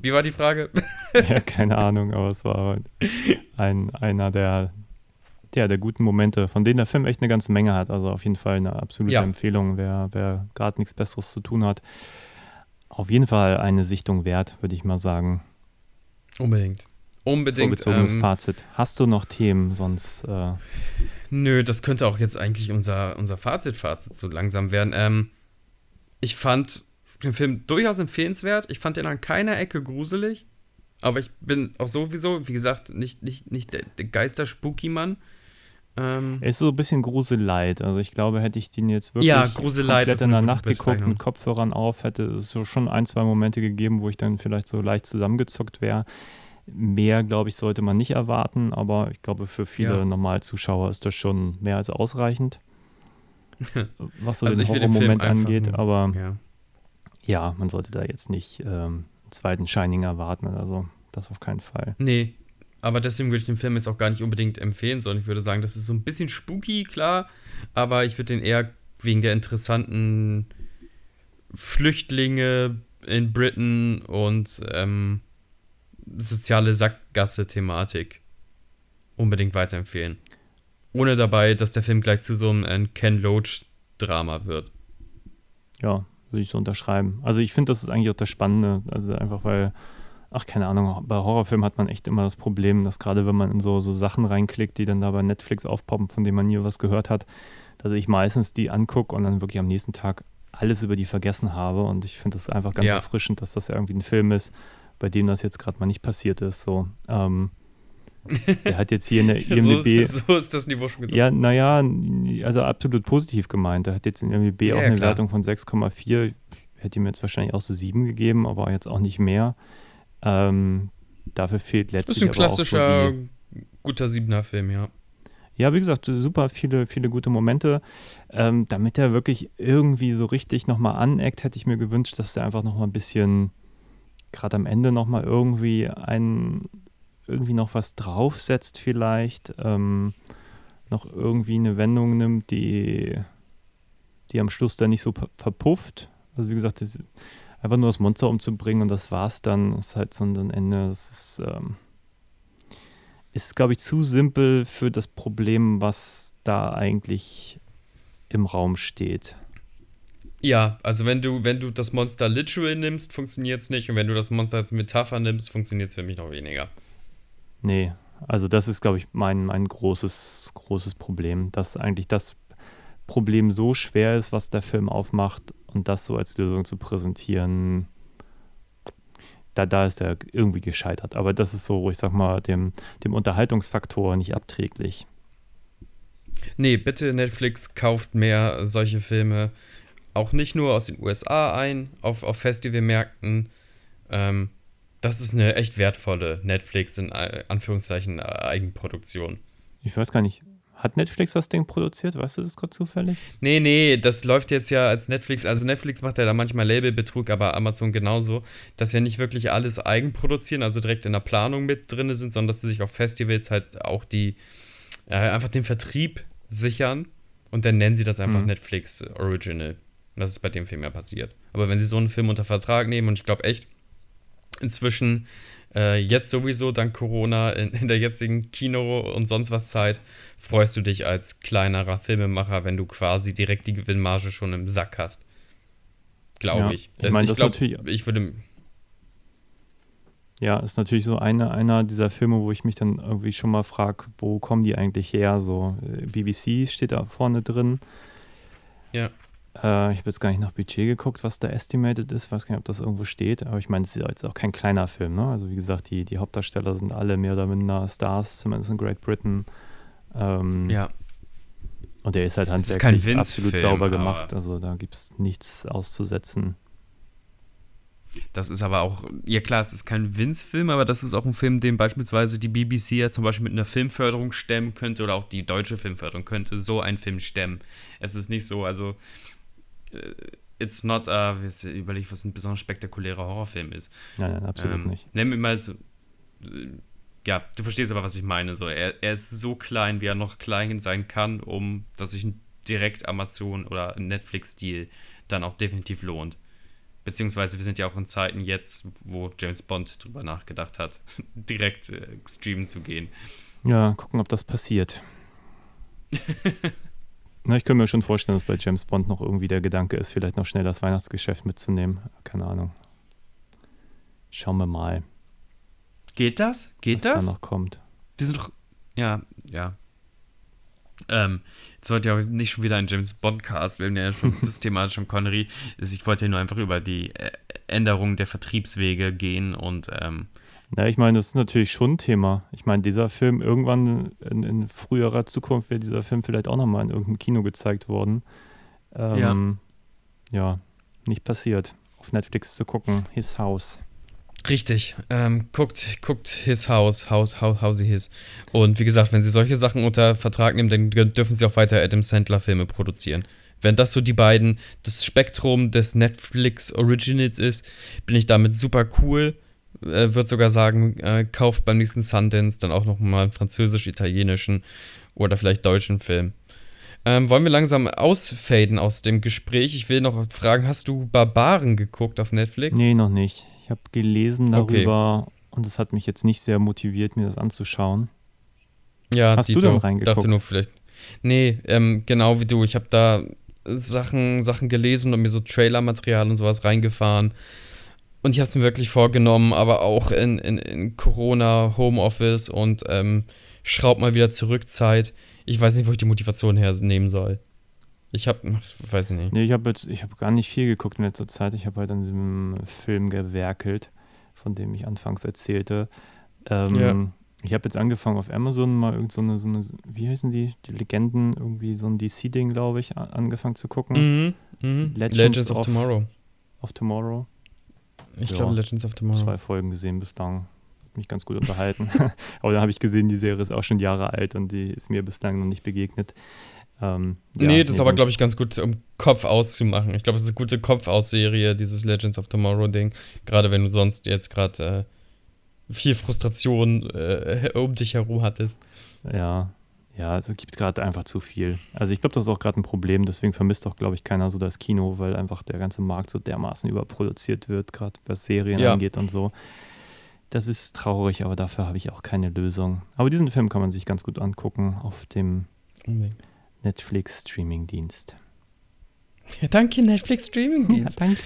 Wie war die Frage? (laughs) Ja, keine Ahnung, aber es war ein, einer der, ja, der guten Momente, von denen der Film echt eine ganze Menge hat. Also auf jeden Fall eine absolute Ja. Empfehlung, wer, wer gerade nichts Besseres zu tun hat. Auf jeden Fall eine Sichtung wert, würde ich mal sagen. Unbedingt. Unbedingt. Vorgezogenes Ähm, Fazit. Hast du noch Themen, sonst äh, Nö, das könnte auch jetzt eigentlich unser, unser Fazit-Fazit so langsam werden. Ähm, ich fand den Film durchaus empfehlenswert. Ich fand den an keiner Ecke gruselig. Aber ich bin auch sowieso, wie gesagt, nicht, nicht, nicht der, der Geister-Spooky-Mann. Ähm, er ist so ein bisschen Gruseleit. Also ich glaube, hätte ich den jetzt wirklich Ja, Gruseleit komplett in der Nacht geguckt mit Kopfhörern auf, hätte es so schon ein, zwei Momente gegeben, wo ich dann vielleicht so leicht zusammengezuckt wäre. Mehr, glaube ich, sollte man nicht erwarten, aber ich glaube, für viele Ja. Normalzuschauer ist das schon mehr als ausreichend, (laughs) was so Also den Horrormoment angeht. nur- Aber ja. ja, man sollte da jetzt nicht ähm, einen zweiten Shining erwarten oder so. Das auf keinen Fall. Nee, aber deswegen würde ich den Film jetzt auch gar nicht unbedingt empfehlen, sondern ich würde sagen, das ist so ein bisschen spooky, klar, aber ich würde den eher wegen der interessanten Flüchtlinge in Britain und ähm, soziale Sackgasse-Thematik unbedingt weiterempfehlen. Ohne dabei, dass der Film gleich zu so einem äh, Ken Loach-Drama wird. Ja, würde ich so unterschreiben. Also ich finde, das ist eigentlich auch das Spannende. Also einfach, weil, ach, keine Ahnung, bei Horrorfilmen hat man echt immer das Problem, dass gerade wenn man in so, so Sachen reinklickt, die dann da bei Netflix aufpoppen, von denen man nie was gehört hat, dass ich meistens die angucke und dann wirklich am nächsten Tag alles über die vergessen habe. Und ich finde das einfach ganz Ja. erfrischend, dass das ja irgendwie ein Film ist, bei dem das jetzt gerade mal nicht passiert ist. So, ähm, der hat jetzt hier eine (laughs) IMDb. So, so ist das Niveau schon getroffen. Ja, naja, also absolut positiv gemeint. Er hat jetzt in IMDb Ja, auch ja, eine klar. Wertung von 6,4. Ich Hätte ihm jetzt wahrscheinlich auch so 7 gegeben, aber jetzt auch nicht mehr. Ähm, dafür fehlt Das ist letztlich ein so klassischer, die, guter Siebener Film, ja. ja, wie gesagt, super viele, viele gute Momente. Ähm, damit er wirklich irgendwie so richtig nochmal aneckt, hätte ich mir gewünscht, dass er einfach nochmal ein bisschen, gerade am Ende nochmal irgendwie ein, irgendwie noch was draufsetzt vielleicht. Ähm, noch irgendwie eine Wendung nimmt, die, die am Schluss dann nicht so ver- verpufft. Also wie gesagt, das, einfach nur das Monster umzubringen und das war's dann, ist halt so ein Ende. Das ist, ähm, ist, glaube ich, zu simpel für das Problem, was da eigentlich im Raum steht. Ja, also wenn du, wenn du das Monster literal nimmst, funktioniert es nicht. Und wenn du das Monster als Metapher nimmst, funktioniert es für mich noch weniger. Nee, also das ist, glaube ich, mein, mein großes, großes Problem, dass eigentlich das Problem so schwer ist, was der Film aufmacht und das so als Lösung zu präsentieren, da, da ist er irgendwie gescheitert. Aber das ist so, ich sag mal, dem, dem Unterhaltungsfaktor nicht abträglich. Nee, bitte Netflix kauft mehr solche Filme. Auch nicht nur aus den USA ein, auf, auf Festivalmärkten. Ähm, das ist eine echt wertvolle Netflix in äh, Anführungszeichen äh, Eigenproduktion. Ich weiß gar nicht, hat Netflix das Ding produziert? Weißt du das gerade zufällig? Nee, nee, das läuft jetzt ja als Netflix. Also Netflix macht ja da manchmal Labelbetrug, aber Amazon genauso, dass ja nicht wirklich alles eigen produzieren, also direkt in der Planung mit drin sind, sondern dass sie sich auf Festivals halt auch die, äh, einfach den Vertrieb sichern und dann nennen sie das einfach Mhm. Netflix Original. Und das ist bei dem Film ja passiert. Aber wenn sie so einen Film unter Vertrag nehmen, und ich glaube echt, inzwischen äh, jetzt sowieso dank Corona in, in der jetzigen Kino- und sonst was Zeit, freust du dich als kleinerer Filmemacher, wenn du quasi direkt die Gewinnmarge schon im Sack hast. Glaube Ja, ich. ich meine, ich das glaube, natürlich- ich würde. Ja, ist natürlich so eine, einer dieser Filme, wo ich mich dann irgendwie schon mal frage, wo kommen die eigentlich her? So, äh, BBC steht da vorne drin. Ja. Äh, ich habe jetzt gar nicht nach Budget geguckt, was da estimated ist. Weiß gar nicht, ob das irgendwo steht. Aber ich meine, es ist jetzt auch kein kleiner Film. Ne? Also wie gesagt, die, die Hauptdarsteller sind alle mehr oder minder Stars, zumindest in Great Britain. Ähm, Ja. Und der ist halt Es ist handwerklich absolut sauber gemacht. Also da gibt es nichts auszusetzen. Das ist aber auch, ja klar, es ist kein Vince-Film, aber das ist auch ein Film, den beispielsweise die BBC ja zum Beispiel mit einer Filmförderung stemmen könnte oder auch die deutsche Filmförderung könnte so einen Film stemmen. Es ist nicht so, also it's not a, jetzt überlege ich, was ein besonders spektakulärer Horrorfilm ist. Nein, nein, absolut ähm, nicht. Mir mal so, äh, ja, du verstehst aber, was ich meine. So, er, er ist so klein, wie er noch klein sein kann, um dass sich ein direkt Amazon oder ein Netflix-Deal dann auch definitiv lohnt. Beziehungsweise wir sind ja auch in Zeiten jetzt, wo James Bond drüber nachgedacht hat, (laughs) direkt äh, streamen zu gehen. Ja, gucken, ob das passiert. (laughs) Na, ich könnte mir schon vorstellen, dass bei James Bond noch irgendwie der Gedanke ist, vielleicht noch schnell das Weihnachtsgeschäft mitzunehmen. Keine Ahnung. Schauen wir mal, Geht das? Geht was da das? noch kommt. Wir sind doch. Ja, ja. Ähm, jetzt sollte ja nicht schon wieder ein James Bond-Cast, wir haben ja schon das Thema schon Connery. ist. Ich wollte ja nur einfach über die äh, Änderung der Vertriebswege gehen und ähm, Ja, ich meine, das ist natürlich schon ein Thema. Ich meine, dieser Film, irgendwann in, in früherer Zukunft wäre dieser Film vielleicht auch nochmal in irgendeinem Kino gezeigt worden. Ähm, ja. nicht passiert. Auf Netflix zu gucken, His House. Richtig. Ähm, guckt, guckt His House, House, How sie His. Und wie gesagt, wenn sie solche Sachen unter Vertrag nehmen, dann dürfen sie auch weiter Adam Sandler Filme produzieren. Wenn das so die beiden, das Spektrum des Netflix Originals ist, bin ich damit super cool, äh, würde sogar sagen, äh, kauft beim nächsten Sundance dann auch nochmal einen französisch-italienischen oder vielleicht deutschen Film. Ähm, wollen wir langsam ausfaden aus dem Gespräch? Ich will noch fragen, hast du Barbaren geguckt auf Netflix? Nee, noch nicht. Ich habe gelesen darüber okay. und es hat mich jetzt nicht sehr motiviert, mir das anzuschauen. Ja, hast Dito, du dann reingeguckt? Dachte nur vielleicht. Nee, ähm, genau wie du. Ich habe da Sachen, Sachen gelesen und mir so Trailer-Material und sowas reingefahren. Und ich habe es mir wirklich vorgenommen, aber auch in, in, in Corona, Homeoffice und ähm, schraub mal wieder zurück Zeit. Ich weiß nicht, wo ich die Motivation hernehmen soll. Ich habe, weiß ich nicht. Nee, ich habe jetzt, ich habe gar nicht viel geguckt in letzter Zeit. Ich habe halt an diesem Film gewerkelt, von dem ich anfangs erzählte. Ähm, ja. Ich habe jetzt angefangen auf Amazon mal irgend so eine, so eine, wie heißen die, die Legenden, irgendwie so ein DC-Ding, glaube ich, angefangen zu gucken. Mhm, mh. Legends, Legends of, of, Tomorrow. Of Tomorrow. Ich ja, glaube Legends of Tomorrow. Zwei Folgen gesehen bislang. Hat mich ganz gut unterhalten. (laughs) Aber dann habe ich gesehen, die Serie ist auch schon Jahre alt und die ist mir bislang noch nicht begegnet. Ähm, ja, nee, das ist aber, glaube ich, ganz gut, um Kopf auszumachen. Ich glaube, es ist eine gute Kopf-Aus-Serie, dieses Legends of Tomorrow-Ding. Gerade wenn du sonst jetzt gerade äh, viel Frustration äh, (laughs) um dich herum hattest. Ja, ja, es gibt gerade einfach zu viel. Also ich glaube, das ist auch gerade ein Problem, deswegen vermisst auch, glaube ich, keiner so das Kino, weil einfach der ganze Markt so dermaßen überproduziert wird, gerade was Serien ja. angeht und so. Das ist traurig, aber dafür habe ich auch keine Lösung. Aber diesen Film kann man sich ganz gut angucken auf dem Netflix-Streaming-Dienst. Ja, danke, Netflix-Streaming-Dienst. Ja, danke.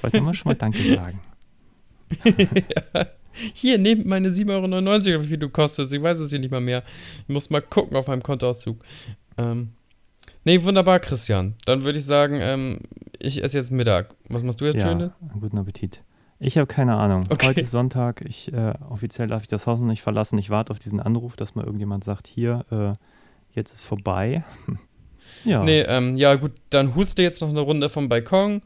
Wollte mal schon mal Danke sagen. ja. (laughs) (laughs) Hier, nehmt meine 7,99 Euro, wie viel du kostest. Ich weiß es hier nicht mal mehr. Ich muss mal gucken auf meinem Kontoauszug. Ähm, nee, wunderbar, Christian. Dann würde ich sagen, ähm, ich esse jetzt Mittag. Was machst du jetzt ja, Schönes? Guten Appetit. Ich habe keine Ahnung. Okay. Heute ist Sonntag. Ich, äh, offiziell darf ich das Haus noch nicht verlassen. Ich warte auf diesen Anruf, dass mal irgendjemand sagt, hier, äh, jetzt ist vorbei. (laughs) ja. Nee, ähm, ja gut, dann huste jetzt noch eine Runde vom Balkon.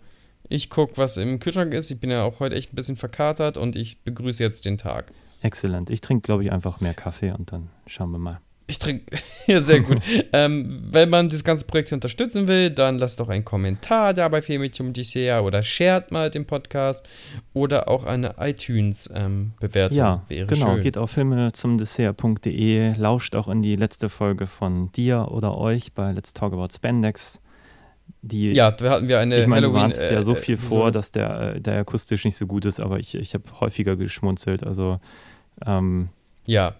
Ich gucke, was im Kühlschrank ist. Ich bin ja auch heute echt ein bisschen verkatert und ich begrüße jetzt den Tag. Exzellent. Ich trinke, glaube ich, einfach mehr Kaffee und dann schauen wir mal. Ich trinke, (laughs) ja, sehr gut. ähm, wenn man das ganze Projekt unterstützen will, dann lasst doch einen Kommentar da bei Filmedium Dessert oder shared mal den Podcast oder auch eine iTunes-Bewertung. Ähm, ja, wäre genau. Schön. Geht auf filme zum Dessert.de, lauscht auch in die letzte Folge von dir oder euch bei Let's Talk About Spandex. Die, ja, da hatten wir eine ich meine, Halloween. Du äh, ja so äh, viel äh, vor, dass der, äh, der akustisch nicht so gut ist, aber ich, ich habe häufiger geschmunzelt. Also ähm, ja,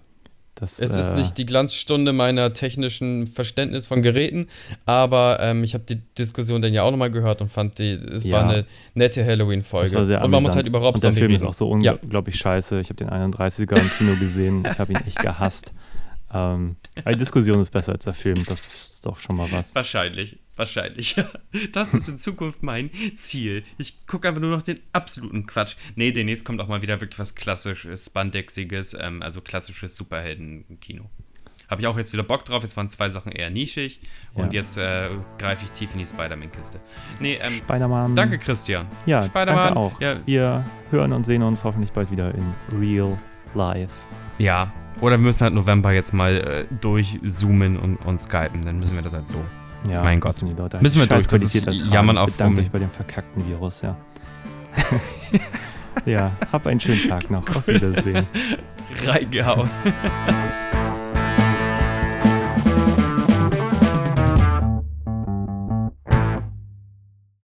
das, es ist äh, nicht die Glanzstunde meiner technischen Verständnis von Geräten, aber ähm, ich habe die Diskussion dann ja auch nochmal gehört und fand, die, es ja. war eine nette Halloween-Folge. Und man muss halt überhaupt und Der Film reden. ist auch so unglaublich ja. scheiße. Ich habe den 31er im Kino gesehen. Ich habe ihn echt gehasst. (laughs) Ähm, die Diskussion ist besser als der Film. Das ist doch schon mal was. Wahrscheinlich. Wahrscheinlich. (laughs) Das ist in Zukunft mein Ziel. Ich gucke einfach nur noch den absoluten Quatsch. Nee, demnächst kommt auch mal wieder wirklich was klassisches, Spandexiges, ähm, also klassisches Superhelden-Kino. Habe ich auch jetzt wieder Bock drauf. Jetzt waren zwei Sachen eher nischig. Und ja. jetzt äh, greife ich tief in die Spider-Man-Kiste. Nee, ähm, Spider-Man. Danke, Christian. Ja, Spider-Man. auch. Ja. Wir hören und sehen uns hoffentlich bald wieder in Real Life. Ja, oder wir müssen halt November jetzt mal äh, durchzoomen und, und skypen. Dann müssen wir das halt so. Ja, mein Gott. Die Leute Müssen wir durch, das Jammern auf Bedankt euch bei dem verkackten Virus, ja. (laughs) ja, hab einen schönen Tag noch. Auf Wiedersehen. Reingehauen. (laughs)